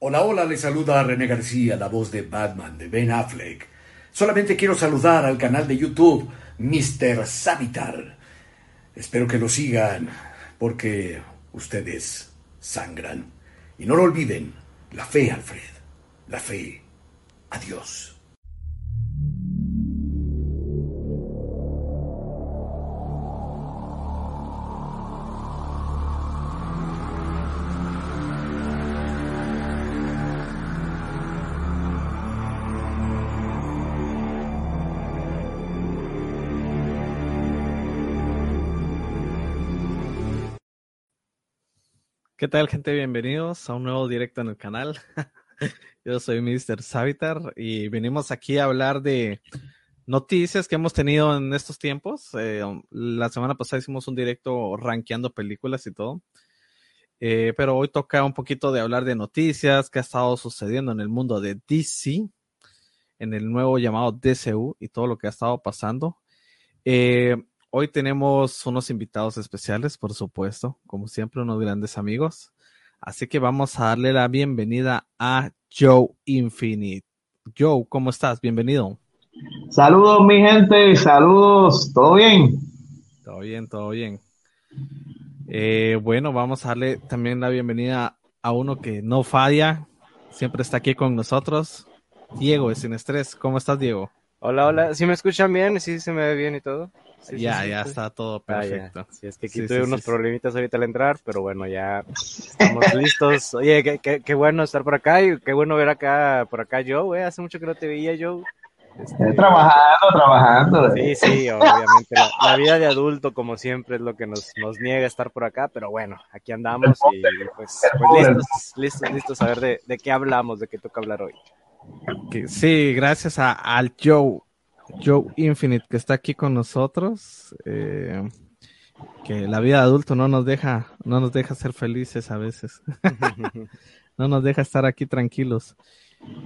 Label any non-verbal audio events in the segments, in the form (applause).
Hola, hola, le saluda a René García, la voz de Batman de Ben Affleck. Solamente quiero saludar al canal de YouTube Mr. Savitar. Espero que lo sigan porque ustedes sangran. Y no lo olviden, la fe, Alfred, la fe. Adiós. ¿Qué tal, gente? Bienvenidos a un nuevo directo en el canal. (laughs) Yo soy Mr. Savitar y venimos aquí a hablar de noticias que hemos tenido en estos tiempos. Eh, la semana pasada hicimos un directo rankeando películas y todo. Eh, pero hoy toca un poquito de hablar de noticias que ha estado sucediendo en el mundo de DC, en el nuevo llamado DCU y todo lo que ha estado pasando. Eh, Hoy tenemos unos invitados especiales, por supuesto, como siempre, unos grandes amigos. Así que vamos a darle la bienvenida a Joe Infinite. Joe, ¿cómo estás? Bienvenido. Saludos, mi gente, saludos, ¿todo bien? Todo bien, todo bien. Eh, bueno, vamos a darle también la bienvenida a uno que no falla, siempre está aquí con nosotros, Diego, es sin estrés. ¿Cómo estás, Diego? Hola, hola, ¿sí me escuchan bien? ¿Sí se me ve bien y todo? Ya, ya está todo ah, perfecto. sí, es que aquí tuve unos problemitas ahorita al entrar, pero bueno, ya estamos listos. Oye, qué, qué, bueno estar por acá y qué bueno ver acá, por acá yo, güey. Hace mucho que no te veía, yo. Este... Trabajando, trabajando. Sí, sí, obviamente. La, vida de adulto, como siempre, es lo que nos, nos niega estar por acá, pero bueno, aquí andamos y pues, pues listos, listos, listos a ver de, de, qué hablamos, de qué toca hablar hoy. Sí, gracias a, al Joe Joe Infinite que está aquí con nosotros. Eh, que la vida de adulto no nos deja, no nos deja ser felices a veces. (laughs) no nos deja estar aquí tranquilos.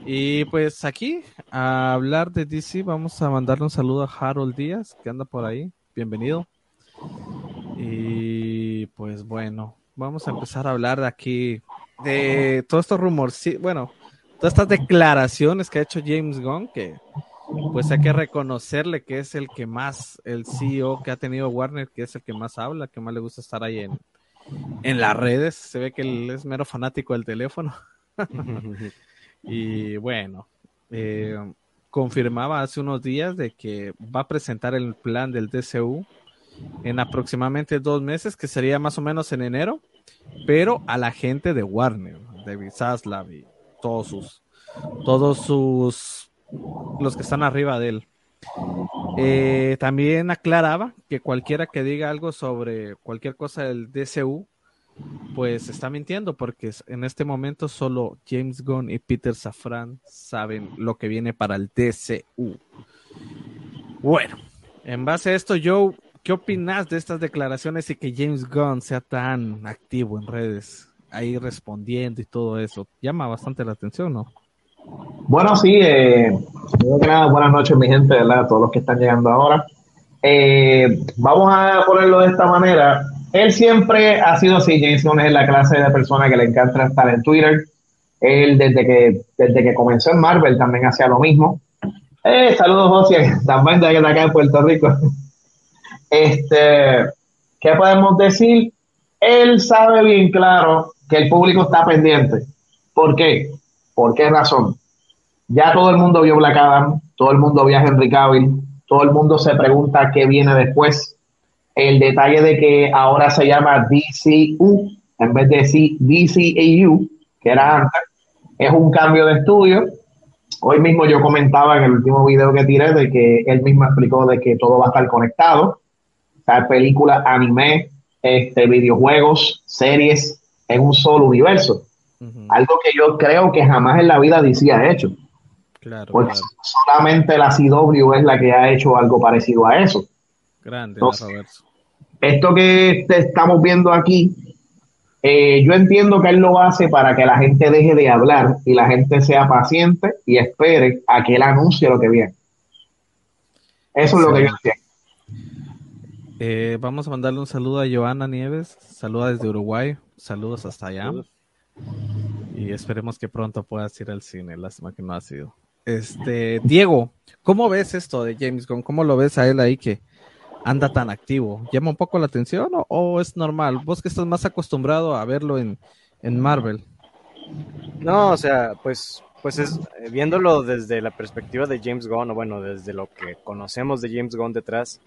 Y pues aquí, a hablar de DC, vamos a mandarle un saludo a Harold Díaz, que anda por ahí. Bienvenido. Y pues bueno, vamos a empezar a hablar de aquí, de todos estos rumores, bueno, todas estas declaraciones que ha hecho James Gunn, que pues hay que reconocerle que es el que más, el CEO que ha tenido Warner, que es el que más habla, que más le gusta estar ahí en, en las redes. Se ve que él es mero fanático del teléfono. (laughs) y bueno, eh, confirmaba hace unos días de que va a presentar el plan del DCU en aproximadamente dos meses, que sería más o menos en enero, pero a la gente de Warner, David Zaslav y todos sus, todos sus los que están arriba de él. Eh, también aclaraba que cualquiera que diga algo sobre cualquier cosa del DCU, pues está mintiendo, porque en este momento solo James Gunn y Peter Safran saben lo que viene para el DCU. Bueno, en base a esto, Joe, ¿qué opinas de estas declaraciones y que James Gunn sea tan activo en redes, ahí respondiendo y todo eso? Llama bastante la atención, ¿no? Bueno, sí, eh, buenas noches, mi gente, ¿verdad? Todos los que están llegando ahora. Eh, vamos a ponerlo de esta manera. Él siempre ha sido así, James Gunn es la clase de persona que le encanta estar en Twitter. Él, desde que, desde que comenzó en Marvel, también hacía lo mismo. Eh, saludos, José, (laughs) también de acá en Puerto Rico. (laughs) Este, ¿qué podemos decir? Él sabe bien claro que el público está pendiente. ¿Por qué? ¿Por qué razón? Ya todo el mundo vio Black Adam, todo el mundo vio a Henry Cavill, todo el mundo se pregunta qué viene después. El detalle de que ahora se llama DCU en vez de DCAU, que era antes, es un cambio de estudio. Hoy mismo yo comentaba en el último video que tiré de que él mismo explicó de que todo va a estar conectado. O películas, anime, este, videojuegos, series en un solo universo. Algo que yo creo que jamás en la vida DC ha hecho. Claro, porque solamente la CW es la que ha hecho algo parecido a eso. Grande, Esto que estamos viendo aquí, eh, yo entiendo que él lo hace para que la gente deje de hablar y la gente sea paciente y espere a que él anuncie lo que viene. Eso es lo que yo entiendo. Eh, vamos a mandarle un saludo a Joana Nieves, saluda desde Uruguay, saludos hasta allá. Y esperemos que pronto puedas ir al cine. Lástima que no ha sido. Este, Diego, ¿cómo ves esto de James Gunn? ¿Cómo lo ves a él ahí que anda tan activo? ¿Llama un poco la atención o, es normal? Vos que estás más acostumbrado a verlo en, en Marvel. No, o sea, pues, pues es eh, viéndolo desde la perspectiva de James Gunn, o bueno, desde lo que conocemos de James Gunn detrás,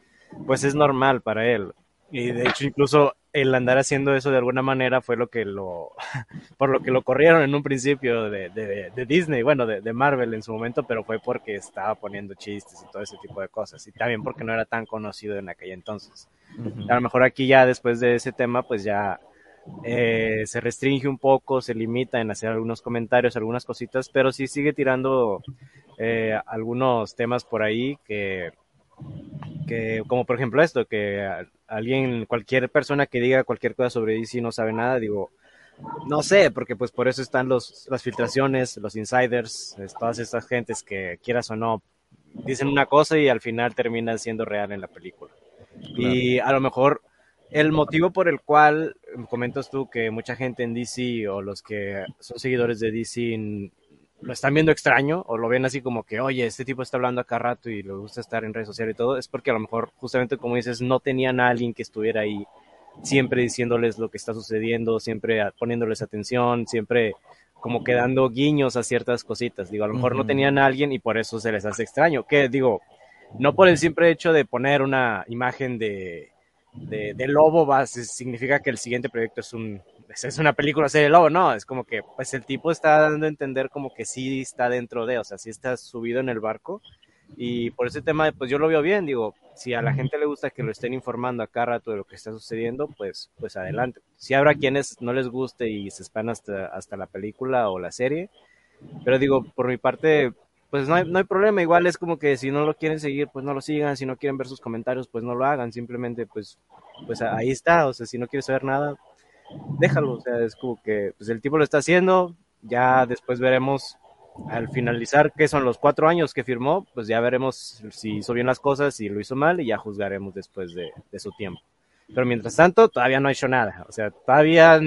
pues es normal para él. Y de hecho, incluso el andar haciendo eso de alguna manera fue lo que lo, (laughs) por lo que lo corrieron en un principio de, de, Disney, bueno, de, Marvel en su momento, pero fue porque estaba poniendo chistes y todo ese tipo de cosas. Y también porque no era tan conocido en aquella entonces. A lo mejor aquí ya después de ese tema, pues ya eh, se restringe un poco, se limita en hacer algunos comentarios, algunas cositas, pero sí sigue tirando eh, algunos temas por ahí que, que, como por ejemplo esto, que alguien, cualquier persona que diga cualquier cosa sobre DC no sabe nada, digo, no sé, porque pues por eso están los, las filtraciones, los insiders, todas estas gentes que quieras o no, dicen una cosa y al final termina siendo real en la película. Y a lo mejor el motivo por el cual comentas tú que mucha gente en DC o los que son seguidores de DC lo están viendo extraño o lo ven así como que, oye, este tipo está hablando acá rato y le gusta estar en redes sociales y todo, es porque a lo mejor, justamente como dices, no tenían a alguien que estuviera ahí siempre diciéndoles lo que está sucediendo, siempre poniéndoles atención, siempre como que dando guiños a ciertas cositas. Digo, a lo mejor no tenían a alguien y por eso se les hace extraño. Que digo, no por el simple hecho de poner una imagen de, de, lobo va, significa que el siguiente proyecto es un es una película serie de lobo, no, es como que pues el tipo está dando a entender como que sí está dentro de, o sea, sí está subido en el barco y por ese tema pues yo lo veo bien, digo, si a la gente le gusta que lo estén informando a cada rato de lo que está sucediendo, pues pues adelante. Si habrá quienes no les guste y se esperan hasta hasta la película o la serie, pero digo, por mi parte pues no hay, no hay problema, igual es como que si no lo quieren seguir, pues no lo sigan, si no quieren ver sus comentarios, pues no lo hagan, simplemente pues, pues ahí está, o sea, si no quieres saber nada, déjalo, o sea, es como que pues el tipo lo está haciendo, ya después veremos al finalizar, que son los cuatro años que firmó, pues ya veremos si hizo bien las cosas, si lo hizo mal y ya juzgaremos después de, su tiempo. Pero mientras tanto, todavía no ha hecho nada, o sea, todavía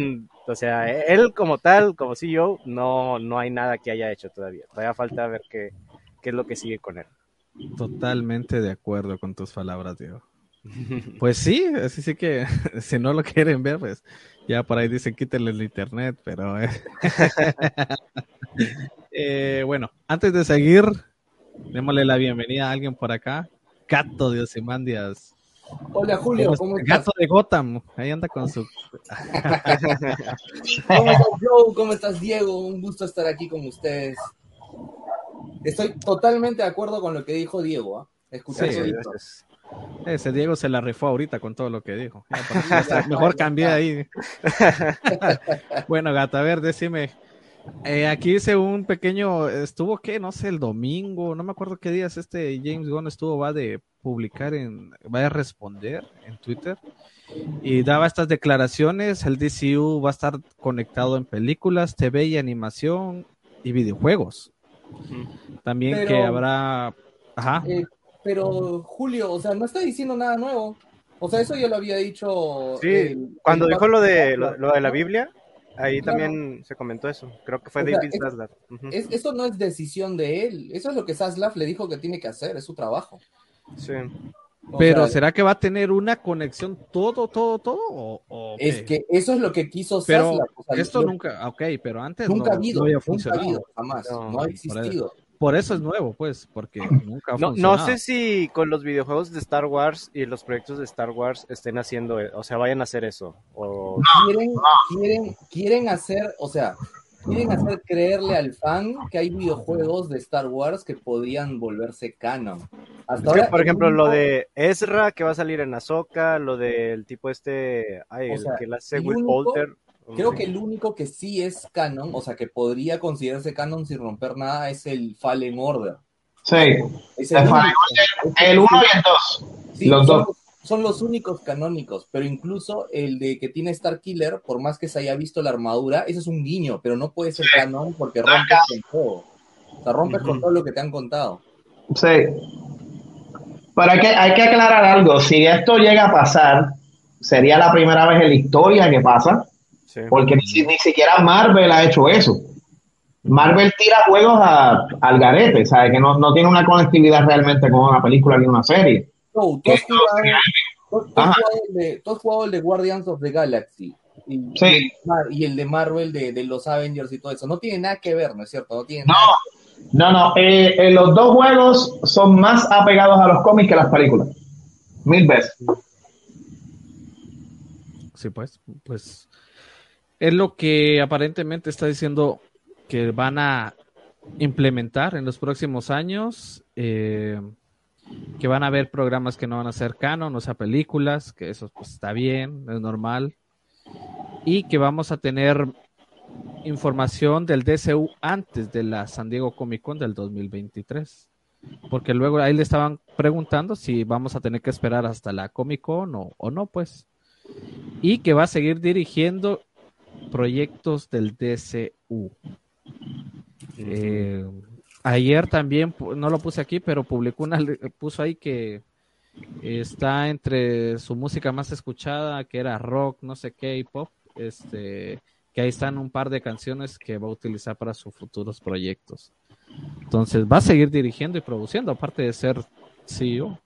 o sea, él como tal, como CEO, no, no hay nada que haya hecho todavía. Todavía falta ver qué, qué es lo que sigue con él. Totalmente de acuerdo con tus palabras, Diego. Pues sí, así sí que (laughs) si no lo quieren ver, pues ya por ahí dicen quítenle el internet, pero eh. (laughs) eh, bueno, antes de seguir, démosle la bienvenida a alguien por acá. Cato de Osimandias. Hola Julio, ¿cómo, estás? Gato de Gotham, ahí anda con su. (laughs) ¿Cómo estás, Joe? ¿Cómo estás, Diego? Un gusto estar aquí con ustedes. Estoy totalmente de acuerdo con lo que dijo Diego. ¿eh? Ese Diego se la rifó ahorita con todo lo que dijo. mejor cambié ahí. (laughs) bueno, Gato, a ver, decime. Eh, aquí hice un pequeño, estuvo que, no sé, el domingo, no me acuerdo qué días este James Gunn estuvo, va de publicar en, vaya a responder en Twitter y daba estas declaraciones, el DCU va a estar conectado en películas, TV y animación y videojuegos. También que habrá... Ajá. Eh, pero Julio, o sea, no está diciendo nada nuevo. O sea, eso yo lo había dicho. Sí, cuando dijo lo de, lo, de la Biblia, ahí también se comentó eso. Creo que fue David Zaslav. eso no es decisión de él. Eso es lo que Zaslav le dijo que tiene que hacer, es su trabajo. Sí. Pero ¿será que va a tener una conexión todo, todo, todo? O, es que eso es lo que quiso pero esto nunca, ok, pero antes nunca no, ha habido, había funcionado. Nunca ha habido, jamás, no, ha existido. Por eso es nuevo, pues, porque (clears throat) nunca ha no, no sé si con los videojuegos de Star Wars y los proyectos de Star Wars estén haciendo, o sea, vayan a hacer eso. O... Quieren, quieren, quieren hacer, o sea, quieren hacer creerle al fan que hay videojuegos de Star Wars que podrían volverse canon. Hasta ahora, por ejemplo, lo de Ezra que va a salir en Ahsoka, lo del tipo este, ay, el que la hace Will Polter. Creo que el único que sí es canon, o sea, que podría considerarse canon sin romper nada, es el Fallen Order. Sí, es el, el 1 y el 2. Sí, los dos son los únicos canónicos, pero incluso el de que tiene Star Killer, por más que se haya visto la armadura, eso es un guiño, pero no puede ser canon porque rompes con todo. O sea, rompes con todo lo que te han contado. Sí. Pero hay que, hay que aclarar algo. Si esto llega a pasar, sería la primera vez en la historia que pasa. Porque ni, ni, siquiera Marvel ha hecho eso. Marvel tira juegos a, al garete, ¿sabes? Que no, no tiene una conectividad realmente con una película ni una serie. No, tú has jugado, el de, Guardians of the Galaxy. Y, Sí. y el Mar- y el de Marvel de, de los Avengers y todo eso. No tiene nada que ver, ¿no es cierto? No tiene No, nada. no, no. eh, eh, los dos juegos son más apegados a los cómics que las películas. Mil veces. Sí, pues, pues es lo que aparentemente está diciendo que van a implementar en los próximos años, eh, que van a haber programas que no van a ser canon, o sea, películas, que eso pues, está bien, es normal, y que vamos a tener información del DCU antes de la San Diego Comic Con del 2023. Porque luego ahí le estaban preguntando si vamos a tener que esperar hasta la Comic Con o, o no, pues y que va a seguir dirigiendo proyectos del DCU. Eh, ayer también, no lo puse aquí, pero publicó una, puso ahí que está entre su música más escuchada, que era rock, no sé qué, y pop, este, que ahí están un par de canciones que va a utilizar para sus futuros proyectos. Entonces va a seguir dirigiendo y produciendo, aparte de ser CEO.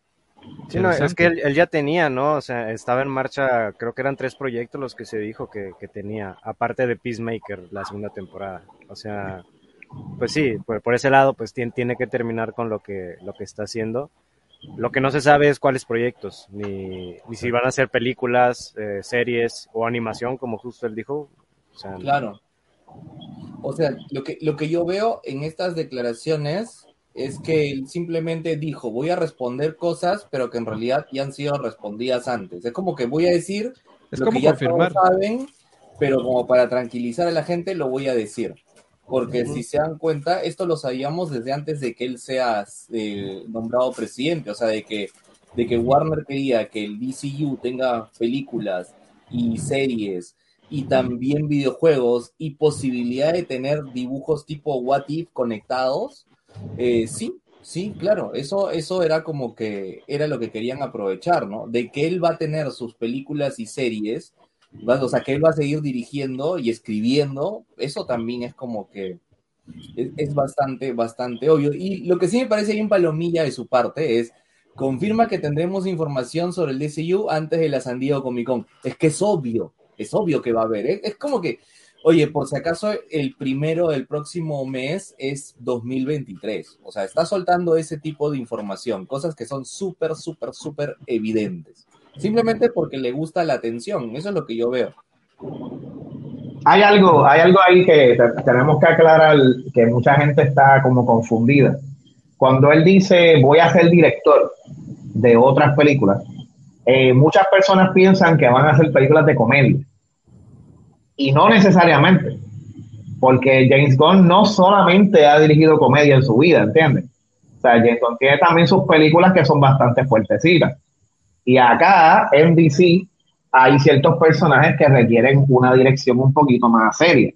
Sí, no, es que él, él ya tenía, ¿no? O sea, estaba en marcha, creo que eran tres proyectos los que se dijo que, que tenía, aparte de Peacemaker, la segunda temporada. O sea, pues sí, por, por ese lado, pues tiene, tiene que terminar con lo que, lo que está haciendo. Lo que no se sabe es cuáles proyectos, ni, ni si van a ser películas, eh, series o animación, como justo él dijo. O sea, Claro. O sea, lo que, lo que yo veo en estas declaraciones es que él simplemente dijo, voy a responder cosas, pero que en realidad ya han sido respondidas antes. Es como que voy a decir Es lo como que ya confirmar. todos saben, pero como para tranquilizar a la gente lo voy a decir. Porque si se dan cuenta, esto lo sabíamos desde antes de que él sea eh, nombrado presidente, o sea, de que, de que Warner quería que el DCU tenga películas y series y también videojuegos y posibilidad de tener dibujos tipo What If conectados, eh, sí, sí, claro, eso, eso era como que era lo que querían aprovechar, ¿no? De que él va a tener sus películas y series, o sea, que él va a seguir dirigiendo y escribiendo, eso también es como que es, es bastante, bastante obvio. Y lo que sí me parece bien palomilla de su parte es confirma que tendremos información sobre el DCU antes de la San Diego Comic Con. Es que es obvio, es obvio que va a haber. ¿eh? Es como que, oye, por si acaso el primero del próximo mes es 2023. O sea, está soltando ese tipo de información, cosas que son súper, súper, súper evidentes. Simplemente porque le gusta la atención. Eso es lo que yo veo. Hay algo, hay algo ahí que te- tenemos que aclarar que mucha gente está como confundida. Cuando él dice voy a ser director de otras películas, eh, muchas personas piensan que van a ser películas de comedia. Y no necesariamente. Porque James Gunn no solamente ha dirigido comedia en su vida, ¿entiendes? O sea, James Gunn tiene también sus películas que son bastante fuertecitas. Y acá en DC hay ciertos personajes que requieren una dirección un poquito más seria.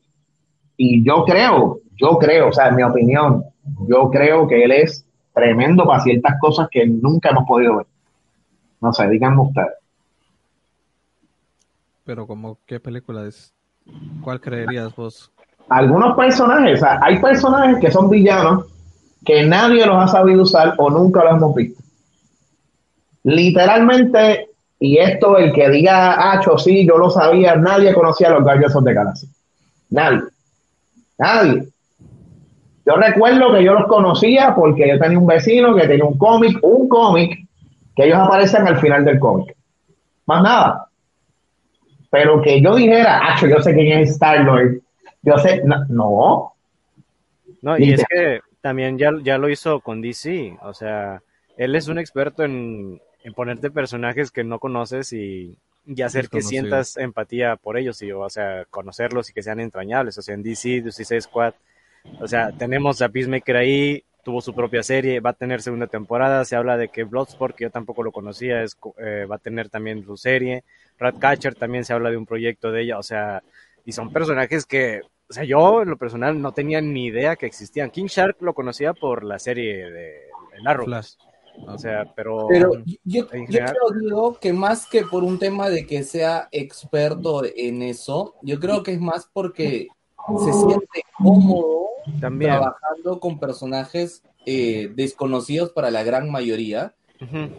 Y yo creo, yo creo, o sea, en mi opinión, yo creo que él es tremendo para ciertas cosas que nunca hemos podido ver. No sé, díganme ustedes. Pero como, ¿qué película es? ¿Cuál creerías vos? Algunos personajes, o sea, hay personajes que son villanos que nadie los ha sabido usar o nunca los hemos visto. Literalmente, y esto el que diga, Acho, sí, yo lo sabía, nadie conocía a los Guardians the Galaxy. Nadie. Nadie. Yo recuerdo que yo los conocía porque yo tenía un vecino que tenía un cómic, un cómic, que ellos aparecen al final del cómic. Más nada. Pero que yo dijera, Acho, yo sé quién es Star-Lord. Yo sé, no, no. No, y es que también ya, ya lo hizo con DC, o sea, él es un experto en, en ponerte personajes que no conoces y, y hacer que sientas empatía por ellos, y, o sea, conocerlos y que sean entrañables, o sea, en DC, DC Squad, o sea, tenemos a Peacemaker ahí, tuvo su propia serie, va a tener segunda temporada, se habla de que Bloodsport, que yo tampoco lo conocía, es, eh, va a tener también su serie, Ratcatcher también se habla de un proyecto de ella, o sea, y son personajes que, o sea, yo en lo personal no tenía ni idea que existían. King Shark lo conocía por la serie de El Arrow. Flash. O sea, pero, Pero yo, yo creo, digo, que más que por un tema de que sea experto en eso, yo creo que es más porque se siente cómodo También. trabajando con personajes eh, desconocidos para la gran mayoría,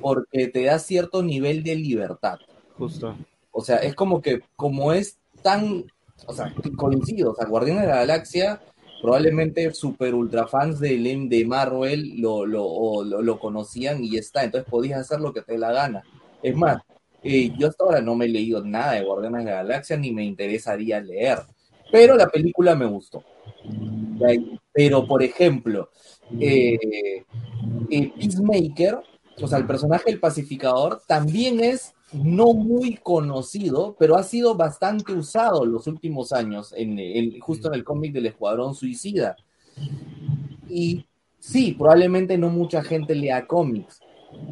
porque te da cierto nivel de libertad. O sea, es como que, como es tan, o sea, coincido, o sea, Guardianes de la Galaxia, probablemente super ultra fans de, de Marvel lo, lo, lo, conocían y está, entonces podías hacer lo que te la gana. Es más, eh, yo hasta ahora no me he leído nada de Guardianes de la Galaxia ni me interesaría leer, pero la película me gustó. Pero, por ejemplo, eh, eh, Peacemaker, o sea, el personaje del pacificador, también es no muy conocido, pero ha sido bastante usado los últimos años, en, en- justo en el cómic del Escuadrón Suicida. Y sí, probablemente no mucha gente lea cómics,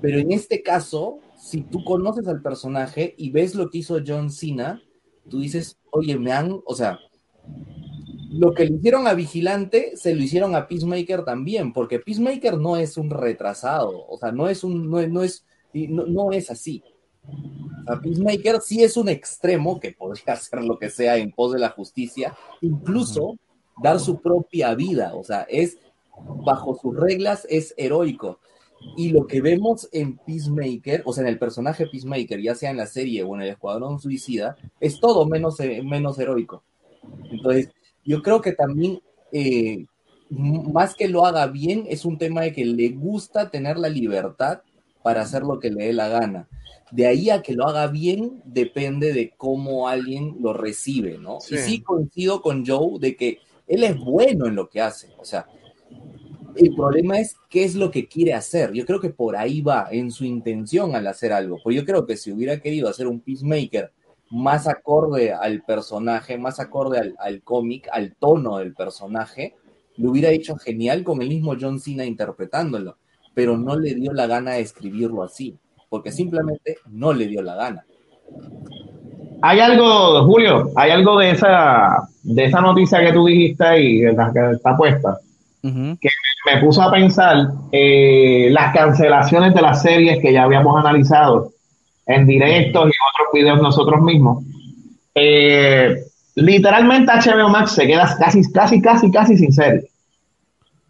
pero en este caso, si tú conoces al personaje y ves lo que hizo John Cena, tú dices, oye, me han, o sea, lo que le hicieron a Vigilante, se lo hicieron a Peacemaker también, porque Peacemaker no es un retrasado, o sea, no es un, no, no es, no, no es así. Sea, Peacemaker sí es un extremo que podría (laughs) hacer lo que sea en pos de la justicia, incluso dar su propia vida, o sea, es bajo sus reglas, es heroico. Y lo que vemos en Peacemaker, o sea, en el personaje Peacemaker, ya sea en la serie o en el Escuadrón Suicida, es todo menos, eh, menos heroico. Entonces, yo creo que también, eh, más que lo haga bien, es un tema de que le gusta tener la libertad para hacer lo que le dé la gana. De ahí a que lo haga bien, depende de cómo alguien lo recibe, ¿no? Sí. Y sí coincido con Joe de que él es bueno en lo que hace, o sea, el problema es qué es lo que quiere hacer. Yo creo que por ahí va en su intención al hacer algo. Pues yo creo que si hubiera querido hacer un Peacemaker más acorde al personaje, más acorde al, al cómic, al tono del personaje, lo hubiera hecho genial con el mismo John Cena interpretándolo. Pero no le dio la gana de escribirlo así, porque simplemente no le dio la gana. Hay algo, Julio, hay algo de esa, de esa noticia que tú dijiste y que está puesta. Ujú. me puso a pensar eh, las cancelaciones de las series que ya habíamos analizado en directos y en otros videos nosotros mismos. Eh, literalmente HBO Max se queda casi, casi, casi, casi sin serie.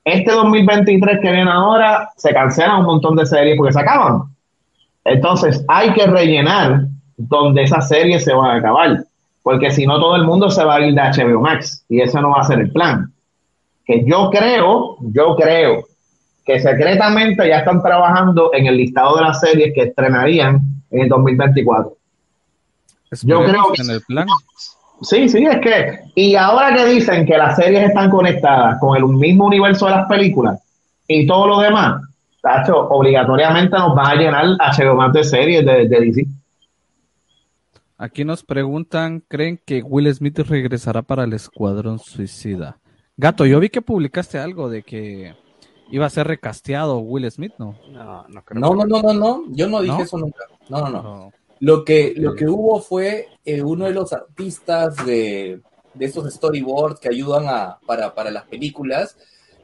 Este 2023 que viene ahora se cancelan un montón de series porque se acaban. Entonces hay que rellenar donde esas series se van a acabar. Porque si no, todo el mundo se va a ir de HBO Max y ese no va a ser el plan que yo creo, yo creo que secretamente ya están trabajando en el listado de las series que estrenarían en el 2024. Yo Esperemos creo que en el plan. Sí, sí, es que, y ahora que dicen que las series están conectadas con el mismo universo de las películas y todo lo demás, tacho, obligatoriamente nos va a llenar HBO más de series de, de DC. Aquí nos preguntan, ¿creen que Will Smith regresará para el Escuadrón Suicida? Gato, yo vi que publicaste algo de que iba a ser recasteado Will Smith, ¿no? No, no creo. No, no, no, no, no. Yo no dije ¿No? eso nunca. No, no, no. No. Lo que, lo que hubo fue eh, uno de los artistas de, de estos storyboards que ayudan a, para, para las películas,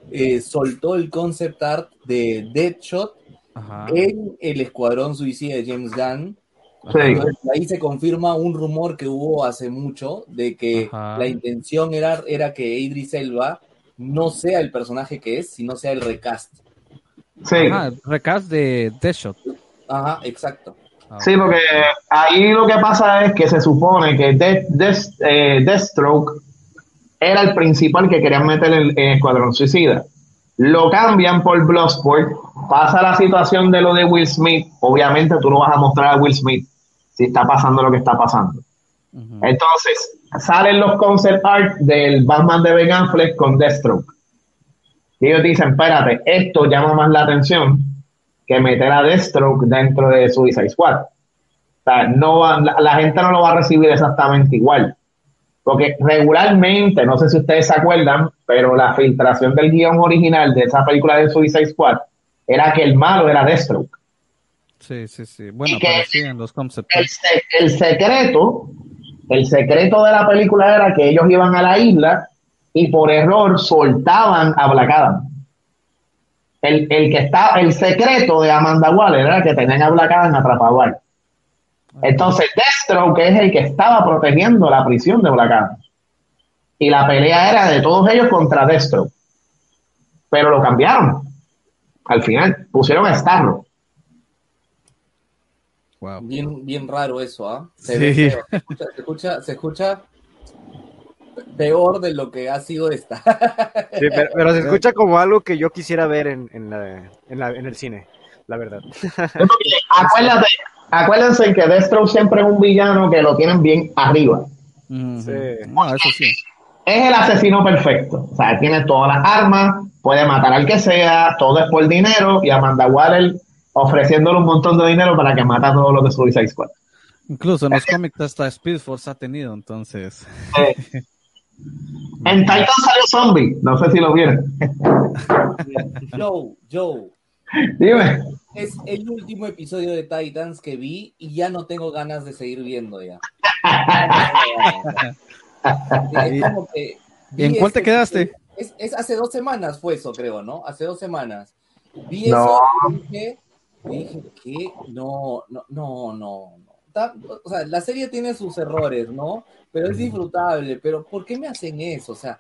eh, soltó el concept art de Deadshot Ajá. en el Escuadrón Suicida de James Gunn. Sí. Entonces, ahí se confirma un rumor que hubo hace mucho de que Ajá. la intención era, era que Idris Elba no sea el personaje que es, sino sea el recast. Sí, Ajá, recast de Deadshot. Ajá, exacto. Ah, sí, porque ahí lo que pasa es que se supone que Death- Death- eh, Deathstroke era el principal que querían meter en, en Escuadrón Suicida. Lo cambian por Bloodsport, pasa la situación de lo de Will Smith, obviamente tú no vas a mostrar a Will Smith si está pasando lo que está pasando. Entonces, salen los concept art del Batman de Ben Affleck con Deathstroke. Y ellos dicen, espérate, esto llama más la atención que meter a Deathstroke dentro de Suicide Squad. O sea, no va- la, la gente no lo va a recibir exactamente igual. Porque regularmente, no sé si ustedes se acuerdan, pero la filtración del guion original de esa película de Suicide Squad era que el malo era Deathstroke. Sí, sí, sí. Bueno, Y que- aparecía en los concepts. el, se- el secreto, el secreto de la película era que ellos iban a la isla y por error soltaban a Black Adam. El, el que está, el secreto de Amanda Waller era que tenían a Black Adam atrapado ahí. Entonces Deathstroke es el que estaba protegiendo la prisión de Black Adam. y la pelea era de todos ellos contra Destro. Pero lo cambiaron. Al final pusieron a Starro. Wow. Bien, bien raro eso, ¿ah? Se, Sí. se, escucha, se, escucha, se escucha peor de lo que ha sido esta. (laughs) Sí, pero, pero se escucha como algo que yo quisiera ver en, en, la, en, la- en el cine, la verdad. Acuérdate, acuérdense que Destro siempre es un villano que lo tienen bien arriba. Ujú. Sí. No, eso sí. Es el asesino perfecto. O sea, tiene todas las armas, puede matar al que sea, todo es por dinero y Amanda Waller ofreciéndole un montón de dinero para que mata a todos los de Suicide Squad. Incluso en los cómics hasta Speed Force ha tenido, entonces. En Titan salió Zombie, no sé si lo vieron. (laughs) Joe, Joe, Dime. es el último episodio de Titans que vi y ya no tengo ganas de seguir viendo ya. (laughs) Es como que vi ¿En cuál te ese- quedaste? Es, es hace dos semanas fue eso, creo, ¿no? Hace dos semanas. Vi No. eso y dije, dije que no, no, no, no. O sea, la serie tiene sus errores, ¿no? Pero es disfrutable, pero ¿por qué me hacen eso? O sea,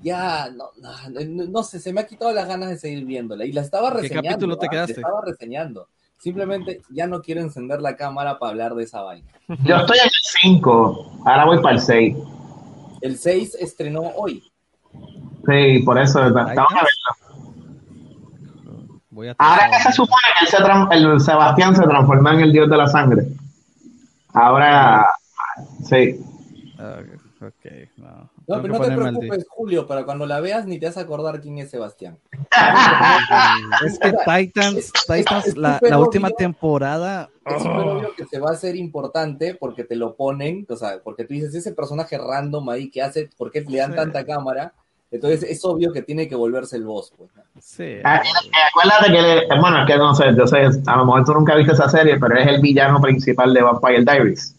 ya, no, no, no- no sé, se me ha quitado las ganas de seguir viéndola. Y la estaba ¿Qué reseñando. capítulo te ¿ah? quedaste? La estaba reseñando. Simplemente ya no quiero encender la cámara para hablar de esa vaina. Yo estoy en el 5, ahora voy para el 6. El 6 estrenó hoy. Sí, por eso que Titans. verlo. Voy a Ahora que se supone que él se tran- el Sebastián se transforma en el dios de la sangre. Ahora, sí. Ah, ok, no. No, pero no te preocupes, Julio, para cuando la veas ni te vas a acordar quién es Sebastián. (laughs) Es que Titans, es- Titans, es la, última obvio. temporada. Es súper oh, obvio que se va a hacer importante porque te lo ponen, o sea, porque tú dices, ese personaje random ahí que hace, ¿por qué le dan Sí. tanta cámara? Entonces es obvio que tiene que volverse el boss, pues. ¿no? sí. Ah, Acuérdate que, le- bueno, es que no sé, yo sé, a lo mejor tú nunca viste esa serie, pero es el villano principal de Vampire Diaries.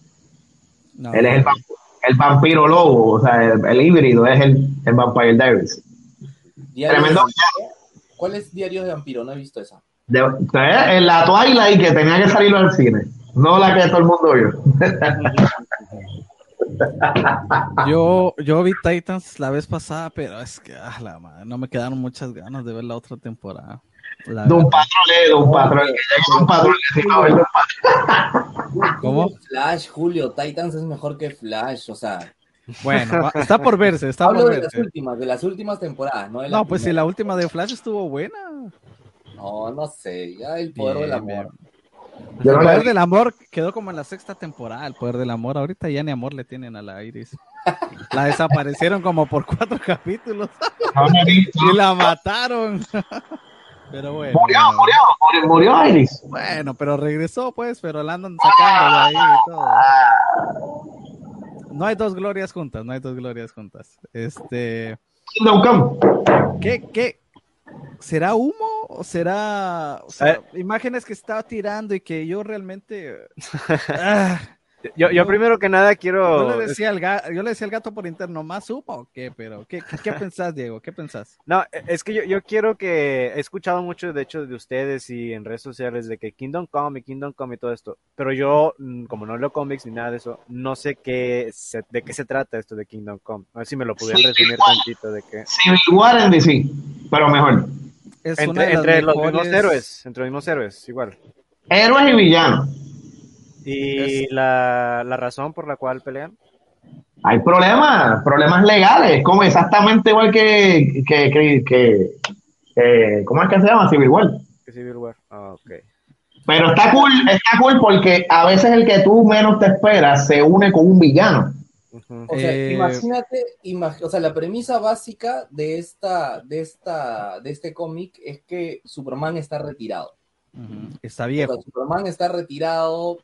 No, Él es el, vamp- el vampiro lobo, o sea, el, el híbrido es el, el Vampire Diaries. Tremendo. ¿Cuál es Diario de Vampiro? No he visto esa. De, eh, en la Twilight que tenía que salir al cine, no la que todo el mundo vio. (laughs) Yo, yo vi Titans la vez pasada, pero es que ah, la madre, no me quedaron muchas ganas de ver la otra temporada. La De un verdad. patrón, eh, de un patrón, un patrón ver de un patrón. (laughs) ¿Cómo? Flash, Julio, Titans es mejor que Flash, o sea, Bueno, está por verse, está hablo por de las verse. últimas, de las últimas temporadas, ¿no? de la No, pues si la última de Flash estuvo buena. No, no sé, ya el poder Bien, del amor. El poder del amor quedó como en la sexta temporada. El poder del amor, ahorita ya ni amor le tienen a la Iris. (laughs) La desaparecieron como por cuatro capítulos y la mataron. Pero bueno. Murió, bueno. murió, murió, murió Iris. Bueno, pero regresó, pues, pero la andan sacando de ahí y todo. No hay dos glorias juntas, no hay dos glorias juntas. Este. ¿qué, qué? ¿Será humo o será o sea, imágenes que estaba tirando y que yo realmente (laughs) Ah, Yo, yo primero que nada quiero... yo, le decía al gato, yo le decía al gato por interno, ¿más humo o qué? Pero, ¿qué, qué, qué pensás, Diego? ¿Qué pensás? No, es que yo, yo quiero que he escuchado mucho, de hecho, de ustedes y en redes sociales de que Kingdom Come y Kingdom Come y todo esto, pero yo, mm, como no leo cómics ni nada de eso, no sé qué se- de qué se trata esto de Kingdom Come. A ver si me lo pudieran Sí, resumir igual. tantito de que... Civil War en DC, pero mejor. Es Entre, entre los mejores- mismos héroes, entre los mismos héroes, igual. Héroes y villanos. Y la, la razón por la cual pelean. Hay problemas, problemas legales, como exactamente igual que, que, que, que- que- ¿cómo es que se llama? Civil War. Civil War. Ah, ok. Pero está cool, está cool porque a veces el que tú menos te esperas se une con un villano. O sea, Eh, imagínate, imag- o sea, la premisa básica de esta, de esta, de este cómic es que Superman está retirado. Está O viejo. sea, Superman está retirado,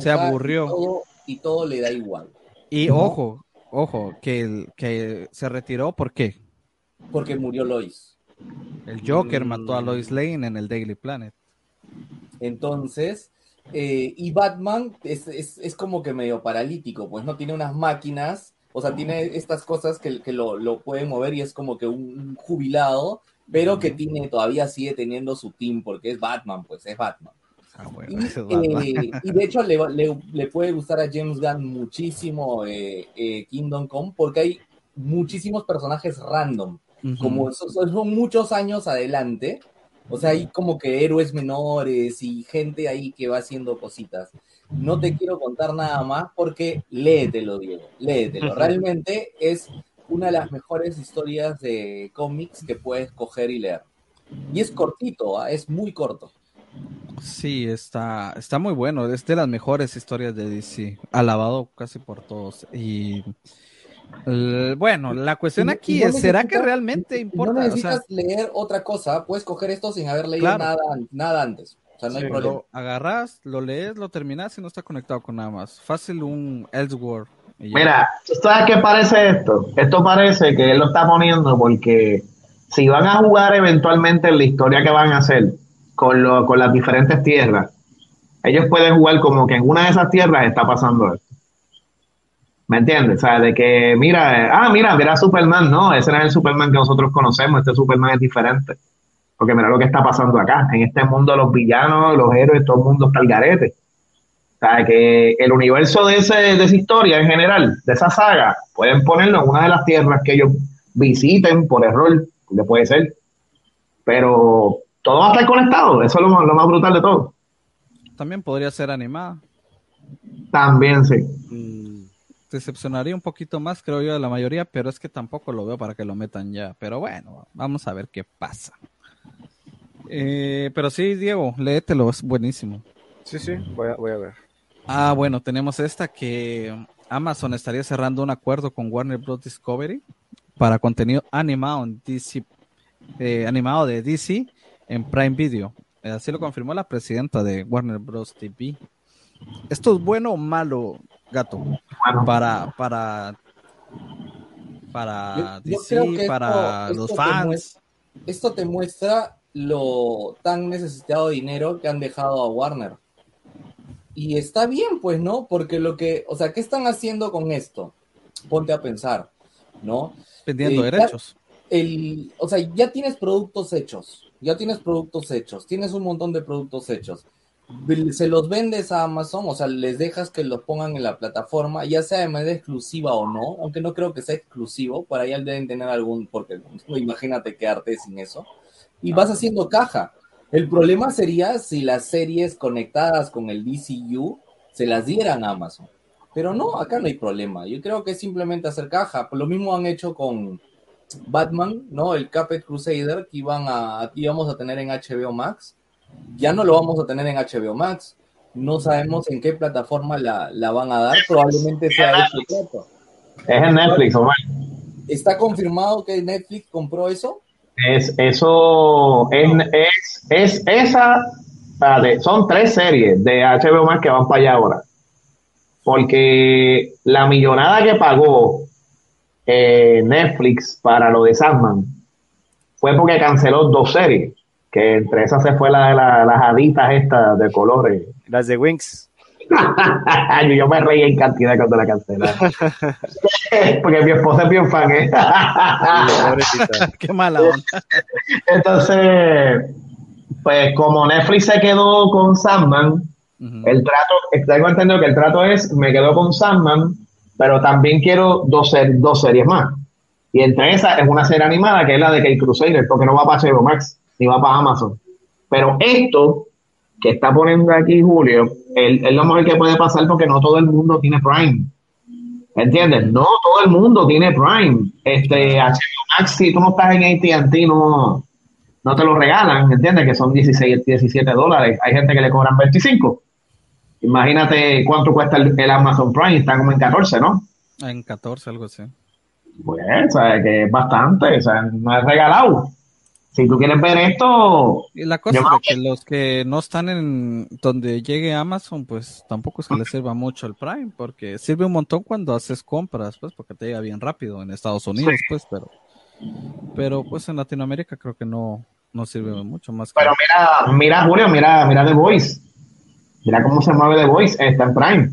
Se aburrió. Y todo, y todo le da igual. Y ojo, ojo, que, el, que se retiró, ¿por qué? Porque murió Lois. El Joker Mm. mató a Lois Lane en el Daily Planet. Entonces, eh, y Batman es, es, es como que medio paralítico, pues no tiene unas máquinas, o sea, tiene estas cosas que, que lo, lo pueden mover y es como que un jubilado, pero que tiene, todavía sigue teniendo su team, porque es Batman, pues es Batman. Ah, bueno, Y, eh, (laughs) y de hecho le, le- le puede gustar a James Gunn muchísimo eh, eh, Kingdom Come porque hay muchísimos personajes random. Como son, son- son muchos años adelante, o sea, hay como que héroes menores y gente ahí que va haciendo cositas. No te quiero contar nada más porque léetelo, Diego, léetelo. Realmente es una de las mejores historias de cómics que puedes coger y leer. Y es cortito, ¿ah? es muy corto. Sí, está, está muy bueno. Es de las mejores historias de DC. Alabado casi por todos. Y bueno, la cuestión aquí no es, ¿será que necesitas- realmente No importa? O sea, necesitas leer otra cosa, puedes coger esto sin haber leído Claro. nada, nada antes. O sea, no hay Sí, problema. lo agarras, lo lees, lo terminas y no está conectado con nada más. Fácil un ya. Mira, ¿tú ¿sabes qué parece esto? Esto parece que él lo está poniendo porque si van a jugar eventualmente en la historia que van a hacer con, lo, con las diferentes tierras, ellos pueden jugar como que en una de esas tierras está pasando esto. ¿Me entiendes? O sea, de que, mira, eh, ah, mira, mira Superman, no, ese no es el Superman que nosotros conocemos, este Superman es diferente. Porque mira lo que está pasando acá. En este mundo los villanos, los héroes, todo el mundo está al garete. O sea, que el universo de, ese, de esa historia en general, de esa saga, pueden ponerlo en una de las tierras que ellos visiten por error, que puede ser. Pero todo va a estar conectado, eso es lo, más- lo más brutal de todo. También podría ser animada. También sí. Mm, Decepcionaría un poquito más, creo yo, de la mayoría, pero es que tampoco lo veo para que lo metan ya. Pero bueno, vamos a ver qué pasa. Eh, pero sí, Diego, léetelo, es buenísimo. sí, sí, voy a, voy a ver. Ah, bueno, tenemos esta que Amazon estaría cerrando un acuerdo con Warner Bros. Discovery para contenido animado en DC, eh, animado de DC en Prime Video. Eh, Así lo confirmó la presidenta de Warner Bros. TV. ¿Esto es bueno o malo, gato? Bueno, Para, para, para Yo- yo DC, creo que esto- para esto los te fans. Esto te muestra lo tan necesitado de dinero que han dejado a Warner. Y está bien, pues, ¿no? Porque lo que, o sea, ¿qué están haciendo con esto? Ponte a pensar, ¿no? Vendiendo Eh, ya- derechos. el, o sea, ya tienes productos hechos, ya tienes productos hechos, tienes un montón de productos hechos. Se los vendes a Amazon, o sea, les dejas que los pongan en la plataforma, ya sea de manera exclusiva o no, aunque no creo que sea exclusivo, por ahí deben tener algún, porque (laughs) imagínate quedarte sin eso, y vas haciendo caja. El problema sería si las series conectadas con el DCU se las dieran a Amazon. Pero no, acá no hay problema. Yo creo que es simplemente hacer caja. Lo mismo han hecho con, Batman, ¿no? El Caped Crusader que iban a, íbamos a tener en HBO Max. Ya no lo vamos a tener en HBO Max. No sabemos en qué plataforma la, la van a dar. Probablemente sea trato. es en Netflix, Omar. ¿Está confirmado que Netflix compró eso? Es, eso es, es, es esa, espérate, son tres series de HBO Max que van para allá ahora. Porque la millonada que pagó eh, Netflix para lo de Sandman fue porque canceló dos series, que entre esas se fue la de la- las haditas estas de colores. (laughs) Las de Wings. yo, yo me reí en cantidad cuando la cancelaron. (laughs) porque mi esposa es bien fan, ¿eh? Pobrecita. (laughs) Qué mala onda. Entonces, pues como Netflix se quedó con Sandman, el trato, tengo entendido que el trato es, me quedo con Sandman, pero también quiero dos, dos series más. Y entre esas es una serie animada que es la de Kate Crusader, porque no va para HBO Max, ni va para Amazon. Pero esto que está poniendo aquí Julio, es es lo mejor que puede pasar porque no todo el mundo tiene Prime. ¿Entiendes? No todo el mundo tiene Prime. Este, HBO Max, si tú no estás en AT&T, no, no te lo regalan, ¿entiendes? Que son 16, 17 dólares. Hay gente que le cobran 25. Imagínate cuánto cuesta el, el Amazon Prime, está como en 14, ¿no? En 14, algo así. Pues, sea, que es bastante, o sea, no es regalado. Si tú quieres ver esto, Y la cosa es que los que no están en donde llegue Amazon, pues tampoco es que les sirva mucho el Prime, porque sirve un montón cuando haces compras, pues porque te llega bien rápido en Estados Unidos, pues, pero pero pues en Latinoamérica creo que no no sirve mucho más. que- pero mira, mira Julio, mira, mira The Voice. Mira cómo se mueve The Voice, está en Prime.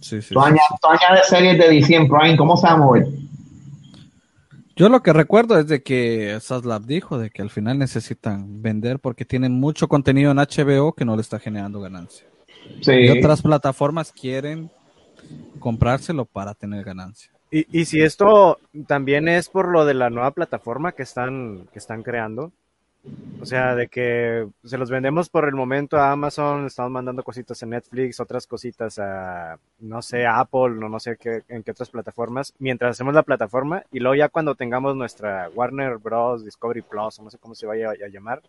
sí, sí, Tú sí, añades, sí. tú añades series de DC en Prime, ¿cómo se va a mover? Yo Yo lo que recuerdo es de que Saslab dijo de que al final necesitan vender porque tienen mucho contenido en HBO que no le está generando ganancia. Sí. Y otras plataformas quieren comprárselo para tener ganancia. Y, y si esto también es por lo de la nueva plataforma que están, que están creando, o sea, de que se los vendemos por el momento a Amazon, estamos mandando cositas a Netflix, otras cositas a, no sé, Apple, no, no sé qué, en qué otras plataformas, mientras hacemos la plataforma y luego ya cuando tengamos nuestra Warner Bros. Discovery Plus, no sé cómo se vaya a, a llamar,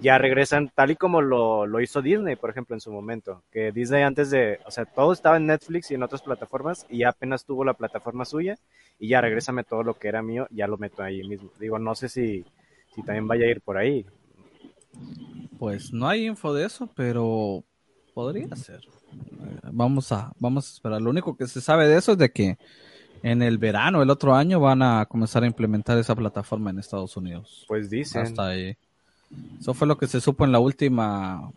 ya regresan tal y como lo, lo hizo Disney, por ejemplo, en su momento. Que Disney antes de, o sea, todo estaba en Netflix y en otras plataformas y ya apenas tuvo la plataforma suya y ya regrésame todo lo que era mío, ya lo meto ahí mismo. Digo, no sé si, si también vaya a ir por ahí. Pues no hay info de eso, pero podría ser. Vamos a, vamos a esperar. Lo único que se sabe de eso es de que en el verano, el otro año, van a comenzar a implementar esa plataforma en Estados Unidos. Pues dicen. Hasta ahí. Eso fue lo que se supo en la última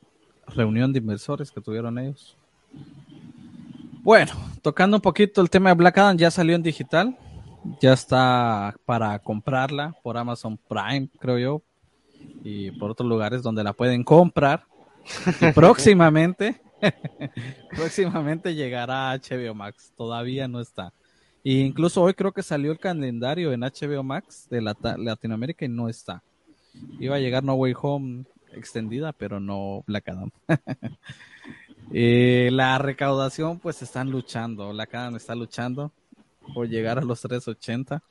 reunión de inversores que tuvieron ellos. Bueno, tocando un poquito el tema de Black Adam, ya salió en digital. Ya está para comprarla por Amazon Prime, creo yo. Y por otros lugares donde la pueden comprar. Y (laughs) próximamente, (laughs) próximamente llegará a HBO Max. Todavía no está. E incluso hoy creo que salió el calendario en HBO Max de Lata- Latinoamérica y no está. Iba a llegar No Way Home extendida, pero no Black Adam. (laughs) Eh, la recaudación, pues están luchando. Black Adam está luchando por llegar a los 380.